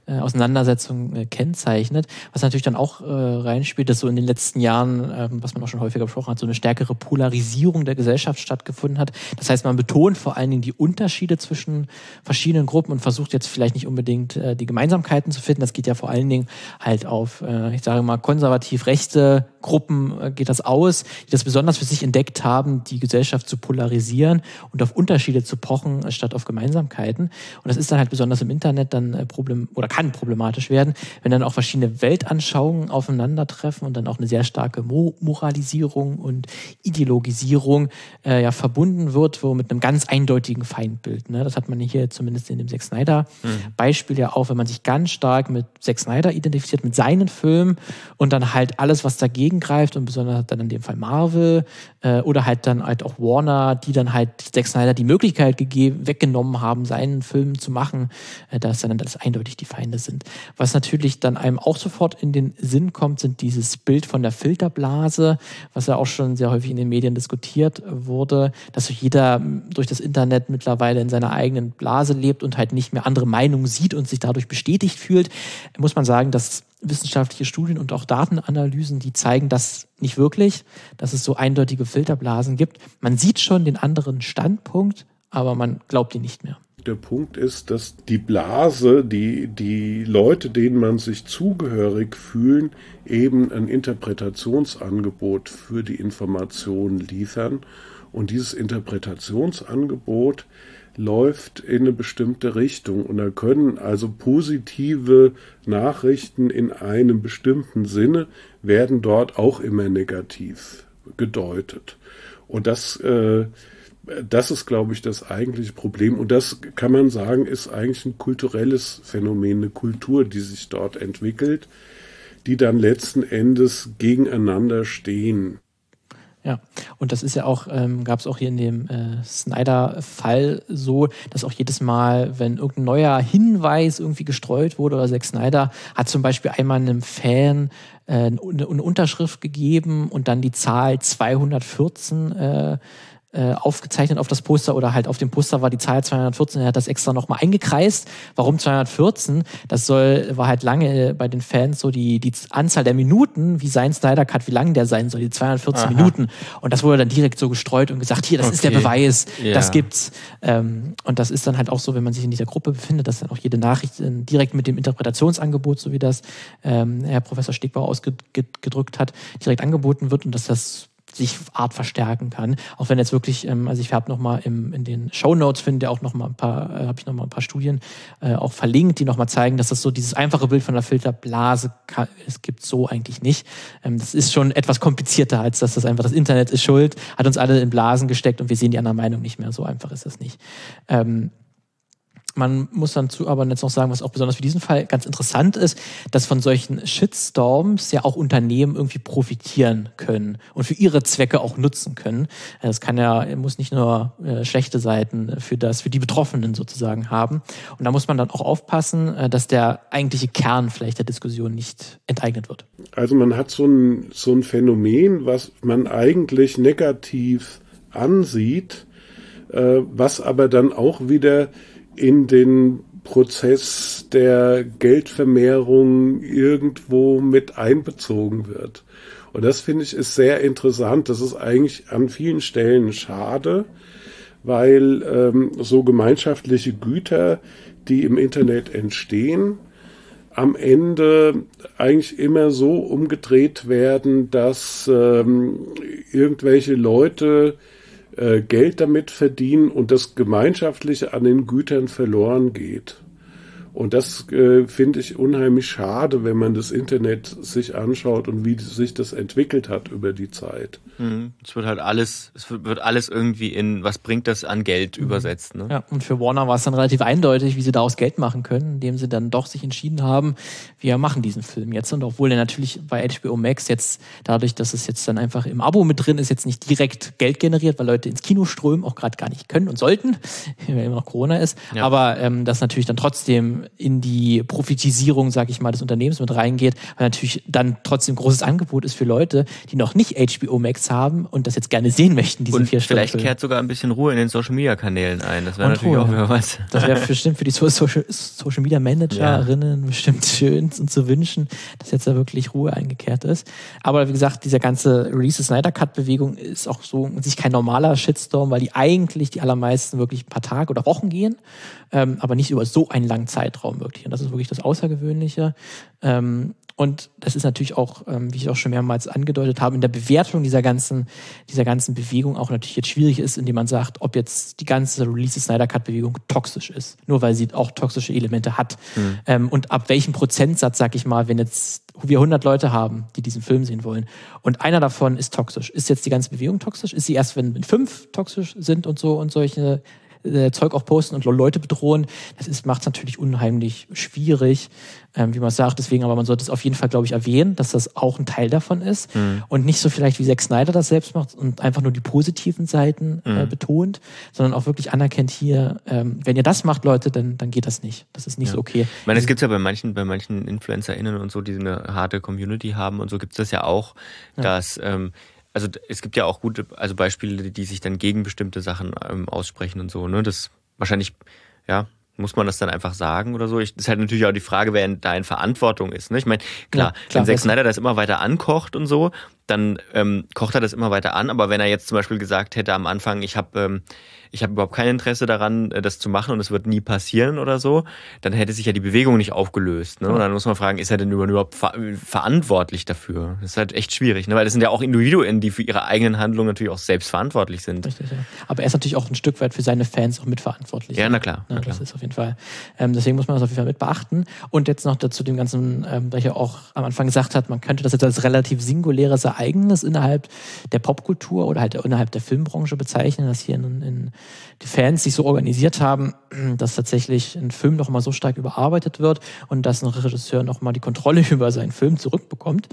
äh, Auseinandersetzung äh, kennzeichnet. Was natürlich dann auch äh, reinspielt, dass so in den letzten Jahren, äh, was man auch schon häufiger besprochen hat, so eine stärkere Polarisierung der Gesellschaft stattgefunden hat. Das heißt, man betont vor allen Dingen die Unterschiede zwischen verschiedenen Gruppen und versucht jetzt vielleicht nicht unbedingt äh, die Gemeinsamkeiten zu finden. Das geht ja vor allen Dingen halt auf, äh, ich sage mal, konservativ rechte Gruppen äh, geht das aus, die das besonders für sich entdeckt haben, die Gesellschaft zu polarisieren und auf Unterschiede zu pochen, äh, statt auf Gemeinsamkeiten. Und das ist dann halt besonders im Internet dann äh, Problem oder kann problematisch werden, wenn dann auch verschiedene Weltanschauungen aufeinandertreffen und dann auch eine sehr starke Mo Moralisierung und Ideologisierung äh, ja verbunden wird, wo mit einem ganz eindeutigen Feindbild. Ne? Das hat man hier zumindest in dem Zack Snyder mhm. Beispiel ja auch, wenn man sich ganz stark mit Zack Snyder identifiziert, mit seinen Filmen und dann halt alles, was dagegen greift und besonders dann in dem Fall Marvel äh, oder halt dann halt auch Warner, die dann halt Zack Snyder die Möglichkeit gegeben, weggenommen haben, seinen Film zu machen, äh, da ist dann das eindeutig die Feinde sind. Was natürlich dann einem auch sofort in den Sinn kommt, sind dieses Bild von der Filterblase, was ja auch schon sehr häufig in den Medien diskutiert wurde, dass jeder durch das Internet mittlerweile in seiner eigenen Blase lebt und halt nicht mehr andere Meinungen sieht und sich dadurch bestätigt fühlt, muss man sagen, dass wissenschaftliche Studien und auch Datenanalysen, die zeigen das nicht wirklich, dass es so eindeutige Filterblasen gibt. Man sieht schon den anderen Standpunkt, aber man glaubt ihn nicht mehr der Punkt ist, dass die Blase, die, die Leute, denen man sich zugehörig fühlen, eben ein Interpretationsangebot für die Information liefern. Und dieses Interpretationsangebot läuft in eine bestimmte Richtung. Und da können also positive Nachrichten in einem bestimmten Sinne werden dort auch immer negativ gedeutet. Und das äh, Das ist, glaube ich, das eigentliche Problem. Und das kann man sagen, ist eigentlich ein kulturelles Phänomen, eine Kultur, die sich dort entwickelt, die dann letzten Endes gegeneinander stehen. Ja, und das ist ja auch, ähm, gab es auch hier in dem äh, Snyder-Fall so, dass auch jedes Mal, wenn irgendein neuer Hinweis irgendwie gestreut wurde, oder Zack Snyder hat zum Beispiel einmal einem Fan äh, eine, eine Unterschrift gegeben und dann die Zahl 214 äh, äh, aufgezeichnet auf das Poster oder halt auf dem Poster war die Zahl 214. Er hat das extra nochmal eingekreist. Warum 214? Das soll, war halt lange bei den Fans so die, die Anzahl der Minuten, wie sein Snyder Cut, wie lang der sein soll, die 214 Aha. Minuten. Und das wurde dann direkt so gestreut und gesagt, hier, das okay. ist der Beweis, ja. das gibt's. Ähm, und das ist dann halt auch so, wenn man sich in dieser Gruppe befindet, dass dann auch jede Nachricht äh, direkt mit dem Interpretationsangebot, so wie das ähm, Herr Professor Stegbauer ausgedrückt hat, direkt angeboten wird und dass das sich Art verstärken kann. Auch wenn jetzt wirklich, ähm, also ich habe noch mal im, in den Show Notes finde auch noch mal ein paar, äh, habe ich noch mal ein paar Studien äh, auch verlinkt, die noch mal zeigen, dass das so dieses einfache Bild von der Filterblase kann, es gibt so eigentlich nicht. Ähm, das ist schon etwas komplizierter als dass das einfach das Internet ist schuld, hat uns alle in Blasen gesteckt und wir sehen die andere Meinung nicht mehr. So einfach ist das nicht. Ähm, man muss dann zu aber jetzt noch sagen, was auch besonders für diesen Fall ganz interessant ist, dass von solchen Shitstorms ja auch Unternehmen irgendwie profitieren können und für ihre Zwecke auch nutzen können. Das kann ja, muss nicht nur äh, schlechte Seiten für das, für die Betroffenen sozusagen haben. Und da muss man dann auch aufpassen, äh, dass der eigentliche Kern vielleicht der Diskussion nicht enteignet wird. Also man hat so ein, so ein Phänomen, was man eigentlich negativ ansieht, äh, was aber dann auch wieder in den Prozess der Geldvermehrung irgendwo mit einbezogen wird. Und das finde ich ist sehr interessant. Das ist eigentlich an vielen Stellen schade, weil ähm, so gemeinschaftliche Güter, die im Internet entstehen, am Ende eigentlich immer so umgedreht werden, dass ähm, irgendwelche Leute Geld damit verdienen und das Gemeinschaftliche an den Gütern verloren geht. Und das äh, finde ich unheimlich schade, wenn man das Internet sich anschaut und wie sich das entwickelt hat über die Zeit. Mhm. Es wird halt alles, es wird alles irgendwie in, was bringt das an Geld mhm. übersetzt. Ne? Ja, und für Warner war es dann relativ eindeutig, wie sie daraus Geld machen können, indem sie dann doch sich entschieden haben, wir machen diesen Film jetzt. Und obwohl er natürlich bei HBO Max jetzt, dadurch, dass es jetzt dann einfach im Abo mit drin ist, jetzt nicht direkt Geld generiert, weil Leute ins Kino strömen, auch gerade gar nicht können und sollten, weil immer noch Corona ist. Ja. Aber ähm, das natürlich dann trotzdem in die Profitisierung, sag ich mal, des Unternehmens mit reingeht, weil natürlich dann trotzdem großes Angebot ist für Leute, die noch nicht HBO Max haben und das jetzt gerne sehen möchten, diese vier Stunden. Vielleicht kehrt sogar ein bisschen Ruhe in den Social Media Kanälen ein. Das wäre natürlich Ruhe. auch wieder was. Das wäre bestimmt für die Social, Social Media Managerinnen ja. bestimmt schön und zu wünschen, dass jetzt da wirklich Ruhe eingekehrt ist. Aber wie gesagt, diese ganze Release Snyder Cut Bewegung ist auch so sich kein normaler Shitstorm, weil die eigentlich die allermeisten wirklich ein paar Tage oder Wochen gehen ähm, aber nicht über so einen langen Zeitraum wirklich. Und das ist wirklich das Außergewöhnliche. Ähm, und das ist natürlich auch, ähm, wie ich auch schon mehrmals angedeutet habe, in der Bewertung dieser ganzen, dieser ganzen Bewegung auch natürlich jetzt schwierig ist, indem man sagt, ob jetzt die ganze Release Snyder Cut Bewegung toxisch ist. Nur weil sie auch toxische Elemente hat. Mhm. Ähm, und ab welchem Prozentsatz, sag ich mal, wenn jetzt wir 100 Leute haben, die diesen Film sehen wollen und einer davon ist toxisch. Ist jetzt die ganze Bewegung toxisch? Ist sie erst, wenn fünf toxisch sind und so und solche äh, Zeug auch posten und Leute bedrohen, das macht es natürlich unheimlich schwierig, ähm, wie man sagt. Deswegen, aber man sollte es auf jeden Fall, glaube ich, erwähnen, dass das auch ein Teil davon ist mhm. und nicht so vielleicht wie Zack Snyder das selbst macht und einfach nur die positiven Seiten äh, mhm. betont, sondern auch wirklich anerkennt hier, ähm, wenn ihr das macht, Leute, dann, dann geht das nicht. Das ist nicht ja. so okay. Ich meine, es gibt ja bei manchen, bei manchen InfluencerInnen und so, die eine harte Community haben und so gibt es das ja auch, ja. dass ähm, also es gibt ja auch gute, also Beispiele, die sich dann gegen bestimmte Sachen ähm, aussprechen und so, ne? Das wahrscheinlich, ja, muss man das dann einfach sagen oder so? Ich, das ist halt natürlich auch die Frage, wer da in Verantwortung ist. Ne? Ich meine, klar, ja, klar, wenn Zack Snyder das immer weiter ankocht und so, dann ähm, kocht er das immer weiter an. Aber wenn er jetzt zum Beispiel gesagt hätte am Anfang, ich habe ähm, ich habe überhaupt kein Interesse daran, äh, das zu machen und es wird nie passieren oder so, dann hätte sich ja die Bewegung nicht aufgelöst. Ne? Und dann muss man fragen, ist er denn überhaupt ver verantwortlich dafür? Das ist halt echt schwierig, ne? weil das sind ja auch Individuen, die für ihre eigenen Handlungen natürlich auch selbst verantwortlich sind. Richtig, ja. Aber er ist natürlich auch ein Stück weit für seine Fans auch mitverantwortlich. Ja, na klar. Ja, na klar. Das ist auf jeden Fall. Ähm, deswegen muss man das auf jeden Fall mit beachten. Und jetzt noch dazu dem ganzen, ähm, ja auch am Anfang gesagt hat, man könnte das jetzt als relativ singuläres Ereignis innerhalb der Popkultur oder halt innerhalb der Filmbranche bezeichnen, das hier in, in die Fans sich so organisiert haben, dass tatsächlich ein Film noch mal so stark überarbeitet wird und dass ein Regisseur noch mal die Kontrolle über seinen Film zurückbekommt.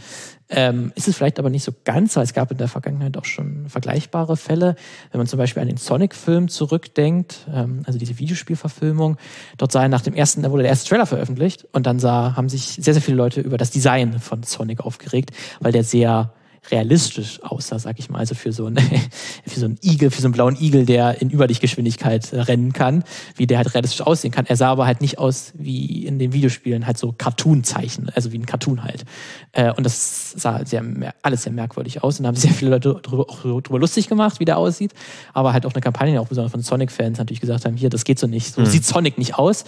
Ähm, ist es vielleicht aber nicht so ganz, weil es gab in der Vergangenheit auch schon vergleichbare Fälle. Wenn man zum Beispiel an den Sonic-Film zurückdenkt, ähm, also diese Videospielverfilmung, dort sei nach dem ersten, da wurde der erste Trailer veröffentlicht und dann sah, haben sich sehr, sehr viele Leute über das Design von Sonic aufgeregt, weil der sehr realistisch aussah, sag ich mal. Also für so, einen, für so einen Igel, für so einen blauen Igel, der in Überlichtgeschwindigkeit rennen kann, wie der halt realistisch aussehen kann. Er sah aber halt nicht aus wie in den Videospielen, halt so Cartoon-Zeichen, also wie ein Cartoon halt. Äh, und das sah sehr, alles sehr merkwürdig aus und da haben sehr viele Leute drüber, auch drüber lustig gemacht, wie der aussieht. Aber halt auch eine Kampagne, auch besonders von Sonic-Fans natürlich gesagt haben, hier, das geht so nicht, so mhm. sieht Sonic nicht aus.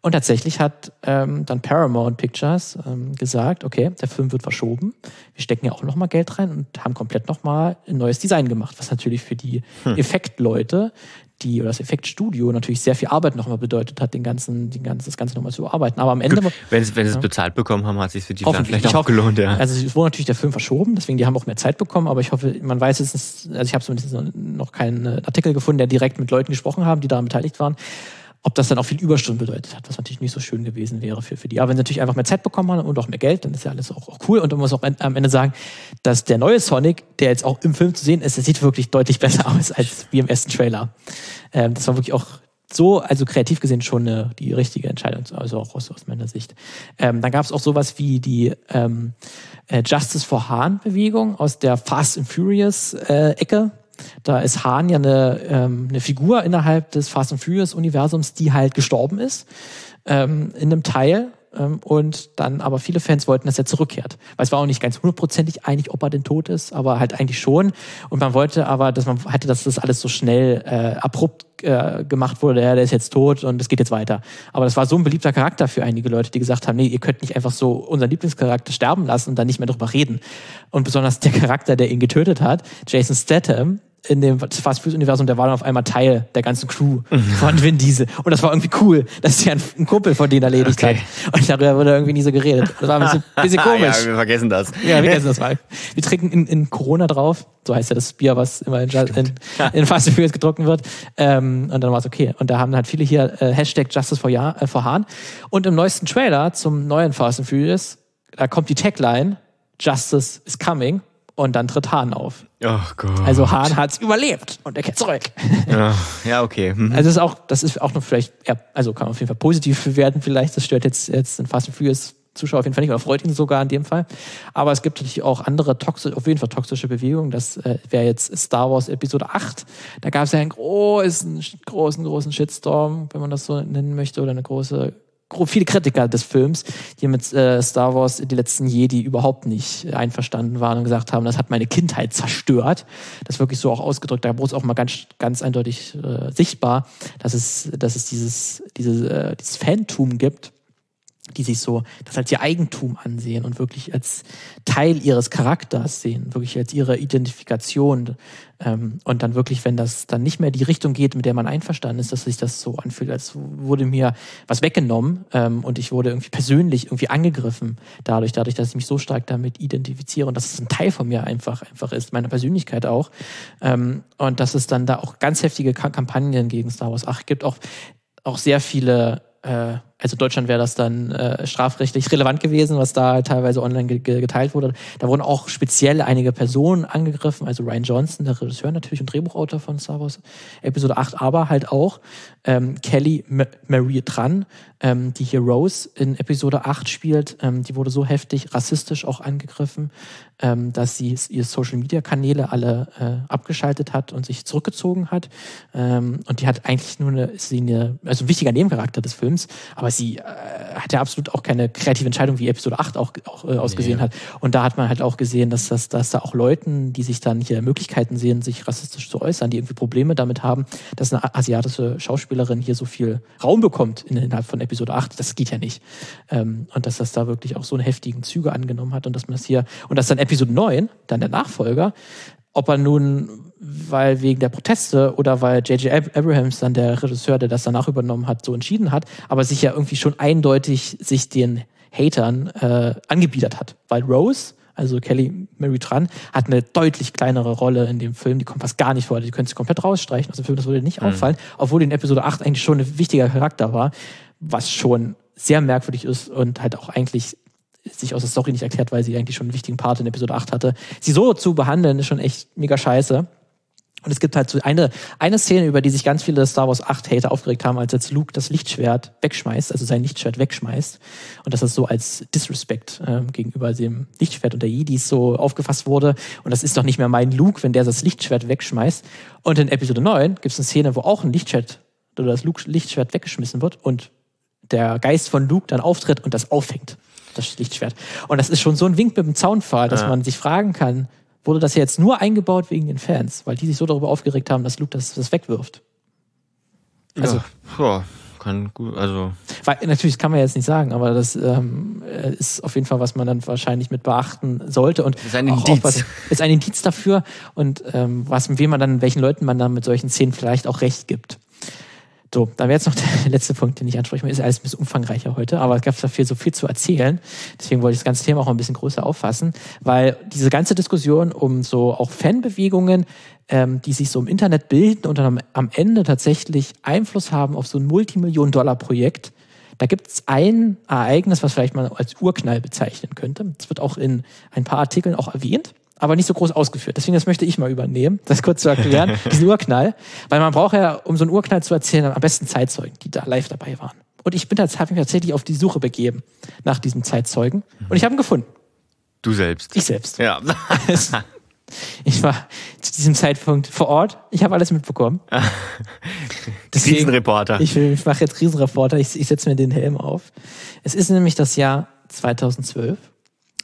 Und tatsächlich hat ähm, dann Paramount Pictures ähm, gesagt, okay, der Film wird verschoben. Wir stecken ja auch nochmal Geld rein und haben komplett nochmal ein neues Design gemacht, was natürlich für die hm. Effektleute, die oder das Effektstudio natürlich sehr viel Arbeit nochmal bedeutet hat, den ganzen, den ganzen, das Ganze nochmal zu bearbeiten. Aber am Ende. Gut, wenn, sie, wenn sie ja. es bezahlt bekommen haben, hat es sich für die dann vielleicht auch gelohnt, ja. Also es wurde natürlich der Film verschoben, deswegen die haben auch mehr Zeit bekommen, aber ich hoffe, man weiß es, also ich habe zumindest noch keinen Artikel gefunden, der direkt mit Leuten gesprochen haben, die daran beteiligt waren ob das dann auch viel Überstunden bedeutet hat, was natürlich nicht so schön gewesen wäre für, für die. Aber wenn sie natürlich einfach mehr Zeit bekommen haben und auch mehr Geld, dann ist ja alles auch, auch cool. Und man muss auch am Ende sagen, dass der neue Sonic, der jetzt auch im Film zu sehen ist, der sieht wirklich deutlich besser aus als wie im ersten Trailer. Ähm, das war wirklich auch so, also kreativ gesehen schon eine, die richtige Entscheidung, also auch aus, aus meiner Sicht. Ähm, dann gab es auch sowas wie die ähm, äh, Justice for Hahn Bewegung aus der Fast and Furious äh, Ecke da ist Hahn ja eine, ähm, eine Figur innerhalb des Fast and Furious Universums, die halt gestorben ist ähm, in einem Teil ähm, und dann aber viele Fans wollten, dass er zurückkehrt. Weil es war auch nicht ganz hundertprozentig einig, ob er denn tot ist, aber halt eigentlich schon. Und man wollte aber, dass man hatte, dass das alles so schnell äh, abrupt äh, gemacht wurde, ja, der ist jetzt tot und es geht jetzt weiter. Aber das war so ein beliebter Charakter für einige Leute, die gesagt haben, nee, ihr könnt nicht einfach so unseren Lieblingscharakter sterben lassen und dann nicht mehr drüber reden. Und besonders der Charakter, der ihn getötet hat, Jason Statham, in dem Fast Food Universum, der war dann auf einmal Teil der ganzen Crew von Vin Diesel. Und das war irgendwie cool, dass er ein Kumpel von denen erledigt okay. hat. Und darüber wurde irgendwie nie so geredet. Das war ein bisschen, bisschen komisch. ja, wir vergessen das. Ja, wir vergessen das mal. Wir trinken in, in Corona drauf. So heißt ja das Bier, was immer in, in, in Fast Furious getrunken wird. Ähm, und dann war es okay. Und da haben halt viele hier äh, Hashtag Justice for, ja, äh, for Hahn. Und im neuesten Trailer zum neuen Fast and Furious, da kommt die Tagline, Justice is coming und dann tritt Hahn auf. Oh Gott. Also Hahn hat's überlebt und er kehrt zurück. Ja, ja okay. Mhm. Also das ist auch, das ist auch noch vielleicht, eher, also kann man auf jeden Fall positiv bewerten vielleicht. Das stört jetzt, jetzt den Fast and Furious Zuschauer auf jeden Fall nicht oder freut ihn sogar in dem Fall. Aber es gibt natürlich auch andere toxische, auf jeden Fall toxische Bewegungen. Das äh, wäre jetzt Star Wars Episode 8. Da gab es ja einen großen, großen, großen Shitstorm, wenn man das so nennen möchte, oder eine große viele Kritiker des Films, die mit äh, Star Wars die letzten Jedi überhaupt nicht einverstanden waren und gesagt haben, das hat meine Kindheit zerstört. Das wirklich so auch ausgedrückt. Da wurde es auch mal ganz, ganz eindeutig äh, sichtbar, dass es, dass es dieses, diese, äh, dieses Phantom gibt, die sich so das als ihr Eigentum ansehen und wirklich als Teil ihres Charakters sehen, wirklich als ihre Identifikation. Ähm, und dann wirklich, wenn das dann nicht mehr die Richtung geht, mit der man einverstanden ist, dass sich das so anfühlt, als wurde mir was weggenommen ähm, und ich wurde irgendwie persönlich irgendwie angegriffen dadurch, dadurch, dass ich mich so stark damit identifiziere und dass es ein Teil von mir einfach, einfach ist, meiner Persönlichkeit auch. Ähm, und dass es dann da auch ganz heftige Kampagnen gegen Star Wars 8 gibt, auch, auch sehr viele äh, also Deutschland wäre das dann äh, strafrechtlich relevant gewesen, was da teilweise online ge geteilt wurde. Da wurden auch speziell einige Personen angegriffen, also Ryan Johnson, der Regisseur natürlich und Drehbuchautor von Star Wars Episode 8, aber halt auch ähm, Kelly M Marie Tran, ähm, die hier Rose in Episode 8 spielt, ähm, die wurde so heftig rassistisch auch angegriffen, ähm, dass sie ihre Social-Media-Kanäle alle äh, abgeschaltet hat und sich zurückgezogen hat. Ähm, und die hat eigentlich nur eine, sie eine, also ein wichtiger Nebencharakter des Films, aber sie äh, hat ja absolut auch keine kreative Entscheidung, wie Episode 8 auch, auch äh, ausgesehen nee. hat. Und da hat man halt auch gesehen, dass, das, dass da auch Leuten, die sich dann hier Möglichkeiten sehen, sich rassistisch zu äußern, die irgendwie Probleme damit haben, dass eine asiatische Schauspielerin hier so viel Raum bekommt innerhalb von Episode 8, das geht ja nicht. Ähm, und dass das da wirklich auch so eine heftigen Züge angenommen hat und dass man das hier, und dass dann Episode 9, dann der Nachfolger, ob er nun, weil wegen der Proteste oder weil J.J. Abrahams dann der Regisseur, der das danach übernommen hat, so entschieden hat, aber sich ja irgendwie schon eindeutig sich den Hatern äh, angebiedert hat. Weil Rose also Kelly Mary Tran, hat eine deutlich kleinere Rolle in dem Film. Die kommt fast gar nicht vor. Die können sich komplett rausstreichen aus dem Film. Das würde nicht mhm. auffallen, obwohl in Episode 8 eigentlich schon ein wichtiger Charakter war, was schon sehr merkwürdig ist und halt auch eigentlich sich aus der Story nicht erklärt, weil sie eigentlich schon einen wichtigen Part in Episode 8 hatte. Sie so zu behandeln, ist schon echt mega scheiße. Und es gibt halt so eine, eine Szene, über die sich ganz viele Star Wars 8 Hater aufgeregt haben, als jetzt Luke das Lichtschwert wegschmeißt, also sein Lichtschwert wegschmeißt. Und dass das so als Disrespect äh, gegenüber dem Lichtschwert und der Jedis so aufgefasst wurde. Und das ist doch nicht mehr mein Luke, wenn der das Lichtschwert wegschmeißt. Und in Episode 9 gibt es eine Szene, wo auch ein Lichtschwert oder das Luke-Lichtschwert weggeschmissen wird und der Geist von Luke dann auftritt und das auffängt, das Lichtschwert. Und das ist schon so ein Wink mit dem Zaunpfahl, dass ja. man sich fragen kann, wurde das jetzt nur eingebaut wegen den Fans, weil die sich so darüber aufgeregt haben, dass Luke das, das wegwirft. Also, ja, kann gut, also. Weil, natürlich kann man jetzt nicht sagen, aber das ähm, ist auf jeden Fall, was man dann wahrscheinlich mit beachten sollte. Und ist ein Indiz. Auch was, ist ein Indiz dafür und ähm, was, wem man dann, welchen Leuten man dann mit solchen Szenen vielleicht auch recht gibt. So, dann wäre jetzt noch der letzte Punkt, den ich ansprechen will. Ist alles ein bisschen umfangreicher heute, aber es gab dafür so viel zu erzählen. Deswegen wollte ich das ganze Thema auch ein bisschen größer auffassen, weil diese ganze Diskussion um so auch Fanbewegungen, ähm, die sich so im Internet bilden und dann am, Ende tatsächlich Einfluss haben auf so ein Multimillion-Dollar-Projekt, da gibt es ein Ereignis, was vielleicht man als Urknall bezeichnen könnte. Das wird auch in ein paar Artikeln auch erwähnt aber nicht so groß ausgeführt. Deswegen, das möchte ich mal übernehmen, das kurz zu erklären, diesen Urknall. Weil man braucht ja, um so einen Urknall zu erzählen, am besten Zeitzeugen, die da live dabei waren. Und ich bin habe mich tatsächlich auf die Suche begeben nach diesem Zeitzeugen. Und ich habe ihn gefunden. Du selbst? Ich selbst. Ja. ich war zu diesem Zeitpunkt vor Ort. Ich habe alles mitbekommen. Deswegen, Riesenreporter. Ich, ich mache jetzt Riesenreporter. Ich, ich setze mir den Helm auf. Es ist nämlich das Jahr 2012.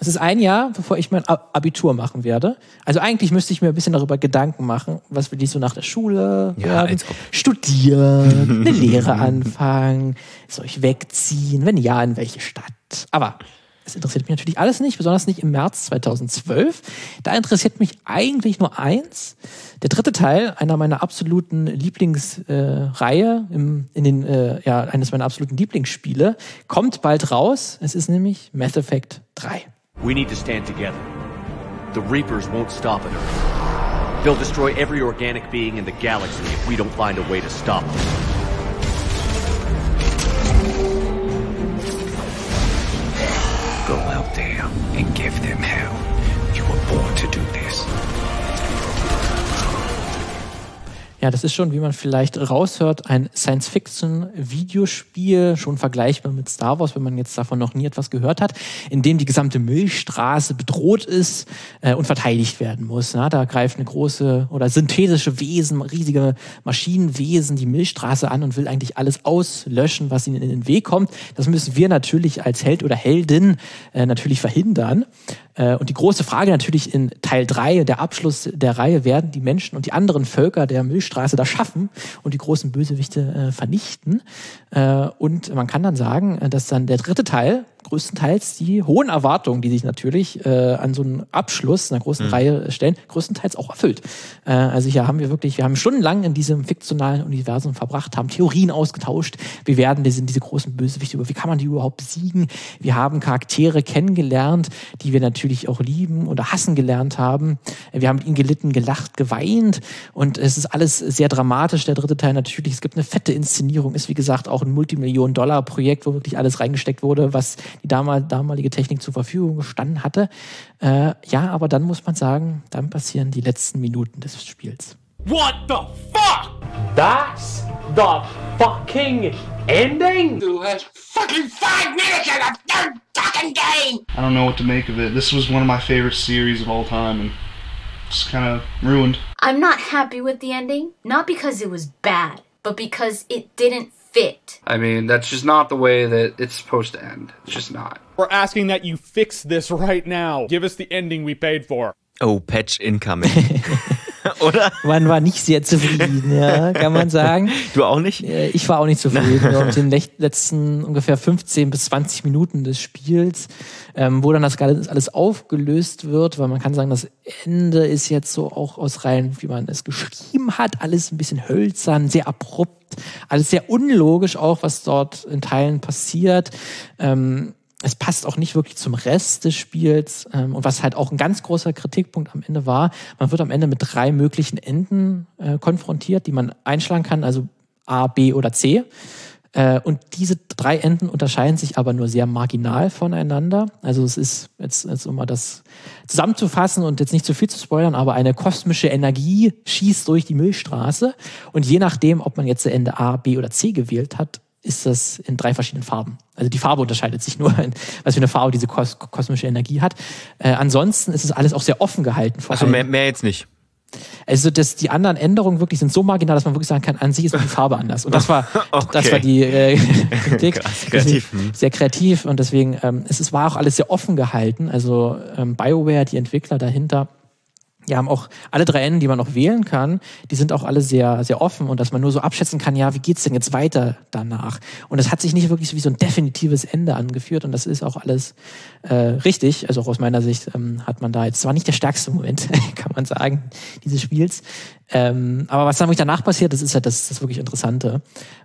Es ist ein Jahr, bevor ich mein Abitur machen werde. Also eigentlich müsste ich mir ein bisschen darüber Gedanken machen, was will ich so nach der Schule ja, werden? Studieren, eine Lehre anfangen, soll ich wegziehen? Wenn ja, in welche Stadt? Aber es interessiert mich natürlich alles nicht, besonders nicht im März 2012. Da interessiert mich eigentlich nur eins. Der dritte Teil einer meiner absoluten Lieblingsreihe, äh, im, in den, äh, ja, eines meiner absoluten Lieblingsspiele, kommt bald raus. Es ist nämlich Mass Effect 3. We need to stand together. The Reapers won't stop at Earth. They'll destroy every organic being in the galaxy if we don't find a way to stop them. Go out there and give them hell. You were born to Ja, das ist schon, wie man vielleicht raushört, ein Science-Fiction-Videospiel, schon vergleichbar mit Star Wars, wenn man jetzt davon noch nie etwas gehört hat, in dem die gesamte Milchstraße bedroht ist äh, und verteidigt werden muss. Na, da greift eine große oder synthetische Wesen, riesige Maschinenwesen die Milchstraße an und will eigentlich alles auslöschen, was ihnen in den Weg kommt. Das müssen wir natürlich als Held oder Heldin äh, natürlich verhindern. Äh, und die große Frage natürlich in Teil 3, der Abschluss der Reihe, werden die Menschen und die anderen Völker der Milchstraße da schaffen und die großen Bösewichte äh, vernichten. Äh, und man kann dann sagen, dass dann der dritte Teil größtenteils die hohen Erwartungen, die sich natürlich an so einen Abschluss einer großen mhm. Reihe stellen, größtenteils auch erfüllt. Also hier haben wir wirklich, wir haben stundenlang in diesem fiktionalen Universum verbracht, haben Theorien ausgetauscht, wie werden diese, diese großen Bösewichte über, wie kann man die überhaupt besiegen? Wir haben Charaktere kennengelernt, die wir natürlich auch lieben oder hassen gelernt haben. Wir haben mit ihnen gelitten, gelacht, geweint und es ist alles sehr dramatisch. Der dritte Teil natürlich, es gibt eine fette Inszenierung, ist wie gesagt auch ein Multimillionen-Dollar-Projekt, wo wirklich alles reingesteckt wurde, was die damal, damalige Technik zur Verfügung gestanden hatte. Äh, ja, aber dann muss man sagen, dann passieren die letzten Minuten des Spiels. What the fuck? That's the fucking ending? Du hast fucking five minutes of the third fucking game! I don't know what to make of it. This was one of my favorite series of all time and it's kind of ruined. I'm not happy with the ending, not because it was bad, but because it didn't fit. I mean, that's just not the way that it's supposed to end. It's just not. We're asking that you fix this right now. Give us the ending we paid for. Oh, Patch incoming. Oder? Man war nicht sehr zufrieden, ja, kann man sagen. Du auch nicht? Äh, ich war auch nicht zufrieden. Und in den letzten ungefähr 15 bis 20 Minuten des Spiels, ähm, wo dann das alles aufgelöst wird, weil man kann sagen, das Ende ist jetzt so auch aus Reihen, wie man es geschrieben hat, alles ein bisschen hölzern, sehr abrupt, alles sehr unlogisch auch, was dort in Teilen passiert. Ähm, es passt auch nicht wirklich zum Rest des Spiels. Ähm, und was halt auch ein ganz großer Kritikpunkt am Ende war, man wird am Ende mit drei möglichen Enden äh, konfrontiert, die man einschlagen kann, also A, B oder C. Äh, und diese drei Enden unterscheiden sich aber nur sehr marginal voneinander. Also es ist jetzt, jetzt um mal das zusammenzufassen und jetzt nicht zu viel zu spoilern, aber eine kosmische Energie schießt durch die Milchstraße und je nachdem, ob man jetzt Ende A, B oder C gewählt hat, ist das in drei verschiedenen Farben. Also die Farbe unterscheidet sich nur, in, was für eine Farbe diese kos kosmische Energie hat. Äh, ansonsten ist es alles auch sehr offen gehalten. also mehr, mehr jetzt nicht. Also dass die anderen Änderungen wirklich sind so marginal, dass man wirklich sagen kann, an sich ist die Farbe anders. Und das war, okay. das war die äh, Kritik. kreativ. Hm. Sehr kreativ und deswegen ähm, es, es war auch alles sehr offen gehalten. Also ähm, BioWare, die Entwickler dahinter, die haben auch alle drei Enden, die man noch wählen kann, die sind auch alle sehr, sehr offen und dass man nur so abschätzen kann, ja, wie geht's denn jetzt weiter danach? Und es hat sich nicht wirklich so wie so ein definitives Ende angeführt und das ist auch alles äh, richtig. Also auch aus meiner Sicht ähm, hat man da jetzt zwar nicht der stärkste Moment, kann man sagen, dieses Spiels. Ähm, aber was dann wirklich danach passiert, das ist ja das, das wirklich Interessante,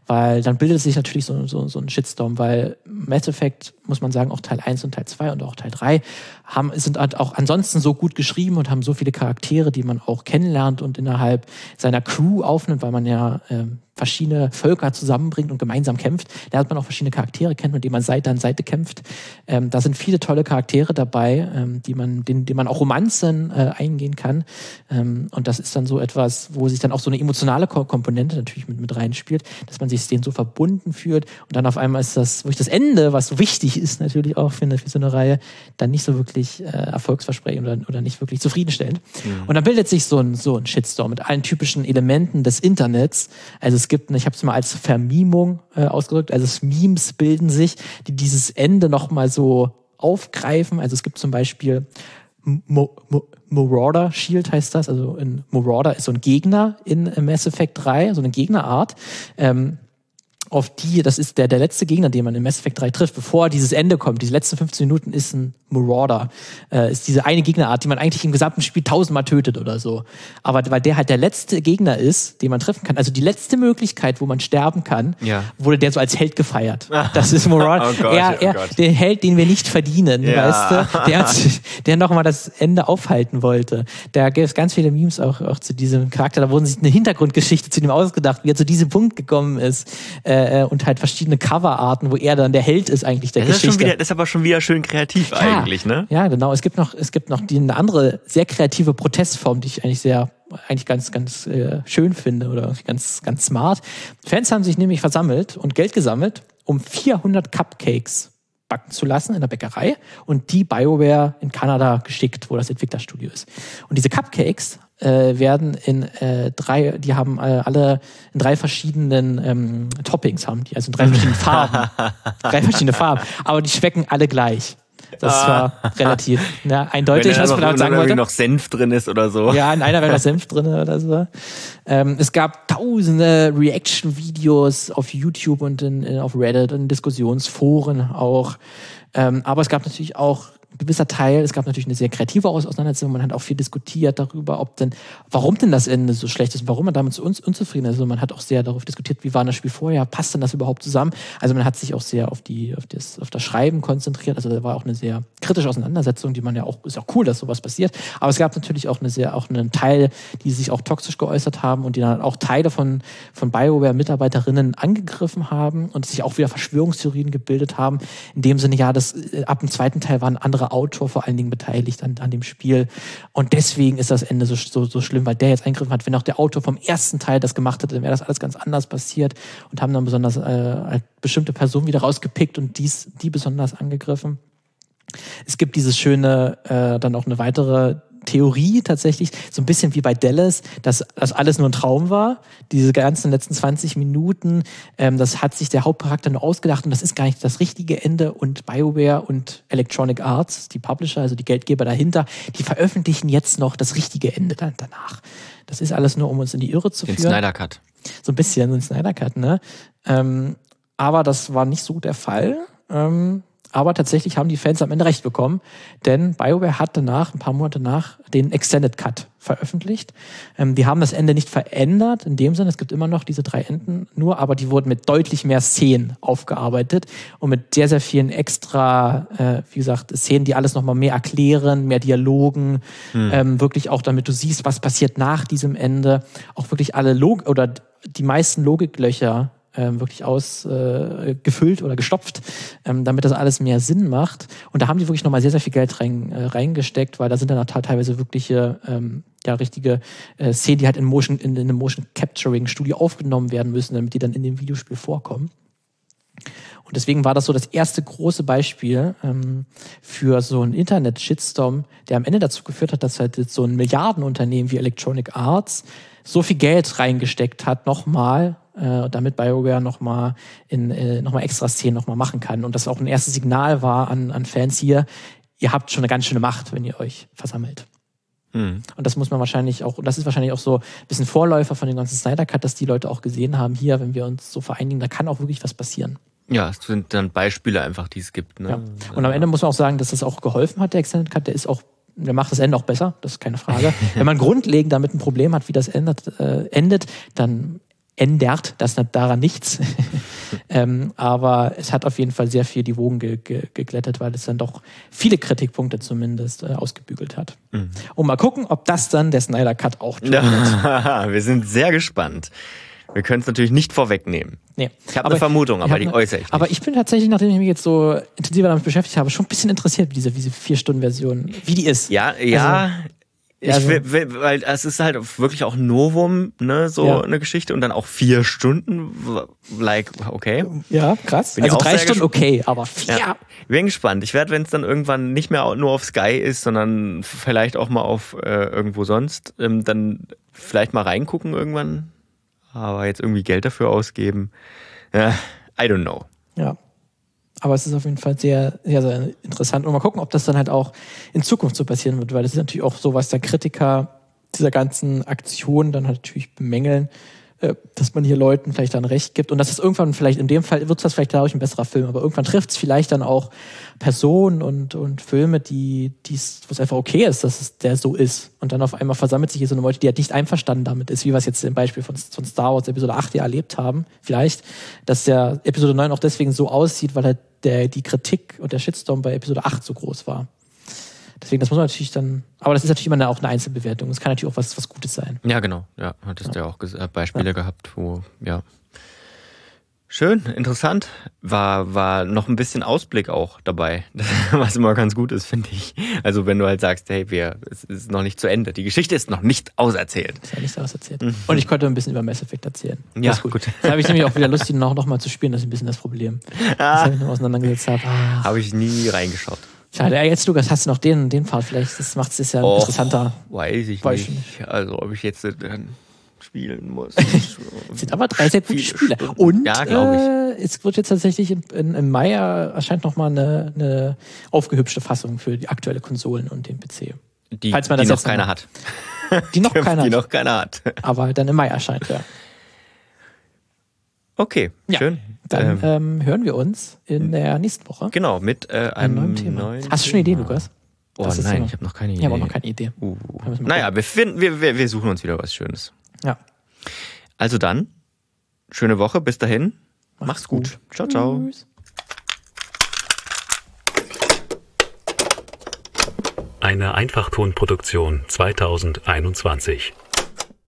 weil dann bildet sich natürlich so, so, so ein Shitstorm, weil Mass Effect, muss man sagen, auch Teil 1 und Teil 2 und auch Teil 3 haben, sind halt auch ansonsten so gut geschrieben und haben so viele Charaktere, die man auch kennenlernt und innerhalb seiner Crew aufnimmt, weil man ja ähm, verschiedene Völker zusammenbringt und gemeinsam kämpft. Da hat man auch verschiedene Charaktere kennt, mit denen man Seite an Seite kämpft. Ähm, da sind viele tolle Charaktere dabei, ähm, die man, denen, denen man auch Romanzen äh, eingehen kann. Ähm, und das ist dann so etwas, wo sich dann auch so eine emotionale Komponente natürlich mit, mit reinspielt, dass man sich denen so verbunden fühlt. Und dann auf einmal ist das, wirklich das Ende, was so wichtig ist natürlich auch für, eine, für so eine Reihe, dann nicht so wirklich äh, erfolgsversprechend oder, oder nicht wirklich zufriedenstellend. Mhm. Und dann bildet sich so ein, so ein Shitstorm mit allen typischen Elementen des Internets. Also es gibt, ich habe es mal als Vermimung äh, ausgedrückt, also Memes bilden sich, die dieses Ende nochmal so aufgreifen. Also es gibt zum Beispiel Mo Mo Marauder Shield heißt das, also in Marauder ist so ein Gegner in Mass Effect 3, so eine Gegnerart. Ähm, auf die, das ist der, der letzte Gegner, den man in Mass Effect 3 trifft, bevor dieses Ende kommt. Diese letzten 15 Minuten ist ein Marauder. Äh, ist diese eine Gegnerart, die man eigentlich im gesamten Spiel tausendmal tötet oder so. Aber weil der halt der letzte Gegner ist, den man treffen kann, also die letzte Möglichkeit, wo man sterben kann, ja. wurde der so als Held gefeiert. Das ist Marauder. oh Gott, er, oh er, oh der Held, den wir nicht verdienen, ja. weißt du? Der, der nochmal das Ende aufhalten wollte. Da gäbe es ganz viele Memes auch, auch zu diesem Charakter. Da wurden sich eine Hintergrundgeschichte zu dem ausgedacht, wie er zu diesem Punkt gekommen ist. Äh, und halt verschiedene Coverarten, wo er dann der Held ist eigentlich der das Geschichte. Ist wieder, das ist aber schon wieder schön kreativ ja, eigentlich, ne? Ja, genau. Es gibt noch, es gibt noch die, eine andere sehr kreative Protestform, die ich eigentlich sehr eigentlich ganz, ganz äh, schön finde oder ganz, ganz smart. Fans haben sich nämlich versammelt und Geld gesammelt, um 400 Cupcakes backen zu lassen in der Bäckerei und die BioWare in Kanada geschickt, wo das Entwicklerstudio ist. Und diese Cupcakes äh, werden in äh, drei, die haben äh, alle in drei verschiedenen ähm, Toppings haben die, also in drei verschiedenen Farben. drei verschiedene Farben. Aber die schmecken alle gleich. Das ah. war relativ ja, eindeutig, was man damit sagen wollte. noch Senf drin ist oder so. Ja, in einer wäre noch Senf drin oder so. Ähm, es gab tausende Reaction-Videos auf YouTube und in, in, auf Reddit und Diskussionsforen auch. Ähm, aber es gab natürlich auch gewisser Teil, es gab natürlich eine sehr kreative Auseinandersetzung, man hat auch viel diskutiert darüber, ob denn, warum denn das Ende so schlecht ist, warum man damit so unzufrieden ist. Also man hat auch sehr darauf diskutiert, wie war das Spiel vorher, passt denn das überhaupt zusammen? Also man hat sich auch sehr auf die, auf das, auf das Schreiben konzentriert. Also da war auch eine sehr kritische Auseinandersetzung, die man ja auch, ist auch cool, dass sowas passiert. Aber es gab natürlich auch eine sehr, auch einen Teil, die sich auch toxisch geäußert haben und die dann auch Teile von, von BioWare-Mitarbeiterinnen angegriffen haben und sich auch wieder Verschwörungstheorien gebildet haben. In dem Sinne, ja, das, äh, ab dem zweiten Teil waren andere Autor vor allen Dingen beteiligt an, an dem Spiel. Und deswegen ist das Ende so, so, so schlimm, weil der jetzt eingegriffen hat. Wenn auch der Autor vom ersten Teil das gemacht hätte, dann wäre das alles ganz anders passiert und haben dann besonders äh, halt bestimmte Personen wieder rausgepickt und dies, die besonders angegriffen. Es gibt dieses schöne, äh, dann auch eine weitere Theorie tatsächlich, so ein bisschen wie bei Dallas, dass das alles nur ein Traum war. Diese ganzen letzten 20 Minuten, ähm, das hat sich der Hauptcharakter nur ausgedacht und das ist gar nicht das richtige Ende. Und BioWare und Electronic Arts, die Publisher, also die Geldgeber dahinter, die veröffentlichen jetzt noch das richtige Ende dann danach. Das ist alles nur, um uns in die Irre zu Den führen. Snyder Cut. So ein bisschen, ein Snyder Cut, ne? Ähm, aber das war nicht so der Fall. Ähm, Aber tatsächlich haben die Fans am Ende recht bekommen, denn BioWare hat danach, ein paar Monate nach, den Extended Cut veröffentlicht. Ähm, die haben das Ende nicht verändert, in dem Sinne, es gibt immer noch diese drei Enden nur, aber die wurden mit deutlich mehr Szenen aufgearbeitet und mit sehr, sehr vielen extra, äh, wie gesagt, Szenen, die alles nochmal mehr erklären, mehr Dialogen, hm. ähm, wirklich auch damit du siehst, was passiert nach diesem Ende, auch wirklich alle Log oder die meisten Logiklöcher ähm, wirklich ausgefüllt äh, oder gestopft, ähm, damit das alles mehr Sinn macht. Und da haben die wirklich nochmal sehr, sehr viel Geld rein, äh, reingesteckt, weil da sind dann teilweise wirkliche, ähm, ja, richtige äh, Szenen, die halt in, Motion, in, in einem Motion Capturing Studio aufgenommen werden müssen, damit die dann in dem Videospiel vorkommen. Und deswegen war das so das erste große Beispiel ähm, für so einen Internet-Shitstorm, der am Ende dazu geführt hat, dass halt so ein Milliardenunternehmen wie Electronic Arts so viel Geld reingesteckt hat, nochmal, äh, damit BioWare nochmal in äh, nochmal extra Szenen nochmal machen kann. Und das auch ein erstes Signal war an, an Fans hier, ihr habt schon eine ganz schöne Macht, wenn ihr euch versammelt. Mhm. Und das muss man wahrscheinlich auch, und das ist wahrscheinlich auch so ein bisschen Vorläufer von dem ganzen Snyder Cut, dass die Leute auch gesehen haben, hier, wenn wir uns so vereinigen, da kann auch wirklich was passieren. Ja, es sind dann Beispiele einfach, die es gibt. Ne? Ja. Und am Ende muss man auch sagen, dass das auch geholfen hat, der Extended Cut, der ist auch der macht das Ende auch besser, das ist keine Frage. Wenn man grundlegend damit ein Problem hat, wie das endet, äh, endet dann ändert das daran nichts. ähm, aber es hat auf jeden Fall sehr viel die Wogen ge ge geglättet, weil es dann doch viele Kritikpunkte zumindest äh, ausgebügelt hat. Mhm. Und mal gucken, ob das dann der Snyder Cut auch tut. Wir sind sehr gespannt. Wir können es natürlich nicht vorwegnehmen. Nee. Ich habe eine Vermutung, aber die ne, äußere ich nicht. Aber ich bin tatsächlich, nachdem ich mich jetzt so intensiver damit beschäftigt habe, schon ein bisschen interessiert, wie diese, diese Vier-Stunden-Version, wie die ist. Ja, ja. Also, ich also, will, weil es ist halt wirklich auch Novum, ne, so ja. eine Geschichte und dann auch vier Stunden, like, okay. Ja, krass. Bin also drei Stunden okay, aber vier. Ja. Bin gespannt. Ich werde, wenn es dann irgendwann nicht mehr nur auf Sky ist, sondern vielleicht auch mal auf äh, irgendwo sonst, ähm, dann vielleicht mal reingucken irgendwann. Aber jetzt irgendwie Geld dafür ausgeben, ja, I don't know. Ja. Aber es ist auf jeden Fall sehr, sehr, sehr interessant. Und mal gucken, ob das dann halt auch in Zukunft so passieren wird, weil das ist natürlich auch so, was der Kritiker dieser ganzen Aktion dann halt natürlich bemängeln, dass man hier Leuten vielleicht dann recht gibt und dass es irgendwann vielleicht, in dem Fall wird das vielleicht dadurch ein besserer Film, aber irgendwann trifft es vielleicht dann auch Personen und, und Filme, die, die's, wo es einfach okay ist, dass es der so ist. Und dann auf einmal versammelt sich hier so eine Leute, die halt nicht einverstanden damit ist, wie wir es jetzt im Beispiel von, von Star Wars Episode 8 ja erlebt haben, vielleicht, dass der Episode 9 auch deswegen so aussieht, weil halt der, die Kritik und der Shitstorm bei Episode 8 so groß war. Deswegen, das muss man natürlich dann, aber das ist natürlich immer eine, auch eine Einzelbewertung. Es kann natürlich auch was, was Gutes sein. Ja, genau. Ja, hattest ja, ja auch Beispiele ja. gehabt, wo, ja. Schön, interessant. War, war noch ein bisschen Ausblick auch dabei, was immer ganz gut ist, finde ich. Also wenn du halt sagst, hey, wir, es ist noch nicht zu Ende. Die Geschichte ist noch nicht auserzählt. Ist ja nicht auserzählt. Mhm. Und ich konnte ein bisschen über Mass Effect erzählen. Ja, gut. gut. Da habe ich nämlich auch wieder Lust, ihn noch, noch mal zu spielen. Das ist ein bisschen das Problem. Ah. Das ich noch auseinandergesetzt habe. Ah. Habe ich nie reingeschaut. Schade, ja, jetzt Lukas, hast du noch den, den Part vielleicht? Das macht es ja Och, interessanter. Weiß ich nicht. Also ob ich jetzt dann spielen muss. sind aber drei sehr gute Spiele. Und ja, äh, es wird jetzt tatsächlich in, im Mai erscheint nochmal eine, eine aufgehübschte Fassung für die aktuelle Konsolen und den PC. Die, Falls man das die noch keiner hat. Die noch keiner die hat. noch keiner hat. Aber dann im Mai erscheint, ja. Okay, ja. schön. Dann ähm, ähm, hören wir uns in der nächsten Woche. Genau, mit äh, einem neuen Thema. Neuen Hast du schon eine Idee, Lukas? Oh das nein, ich habe noch keine Idee. Ich habe auch noch keine Idee. Uh. Naja, wir, finden, wir, wir, wir suchen uns wieder was Schönes. Ja. Also dann, schöne Woche, bis dahin. Mach's, Mach's gut. gut. Ciao, ciao. Tschüss. Eine Einfachtonproduktion 2021.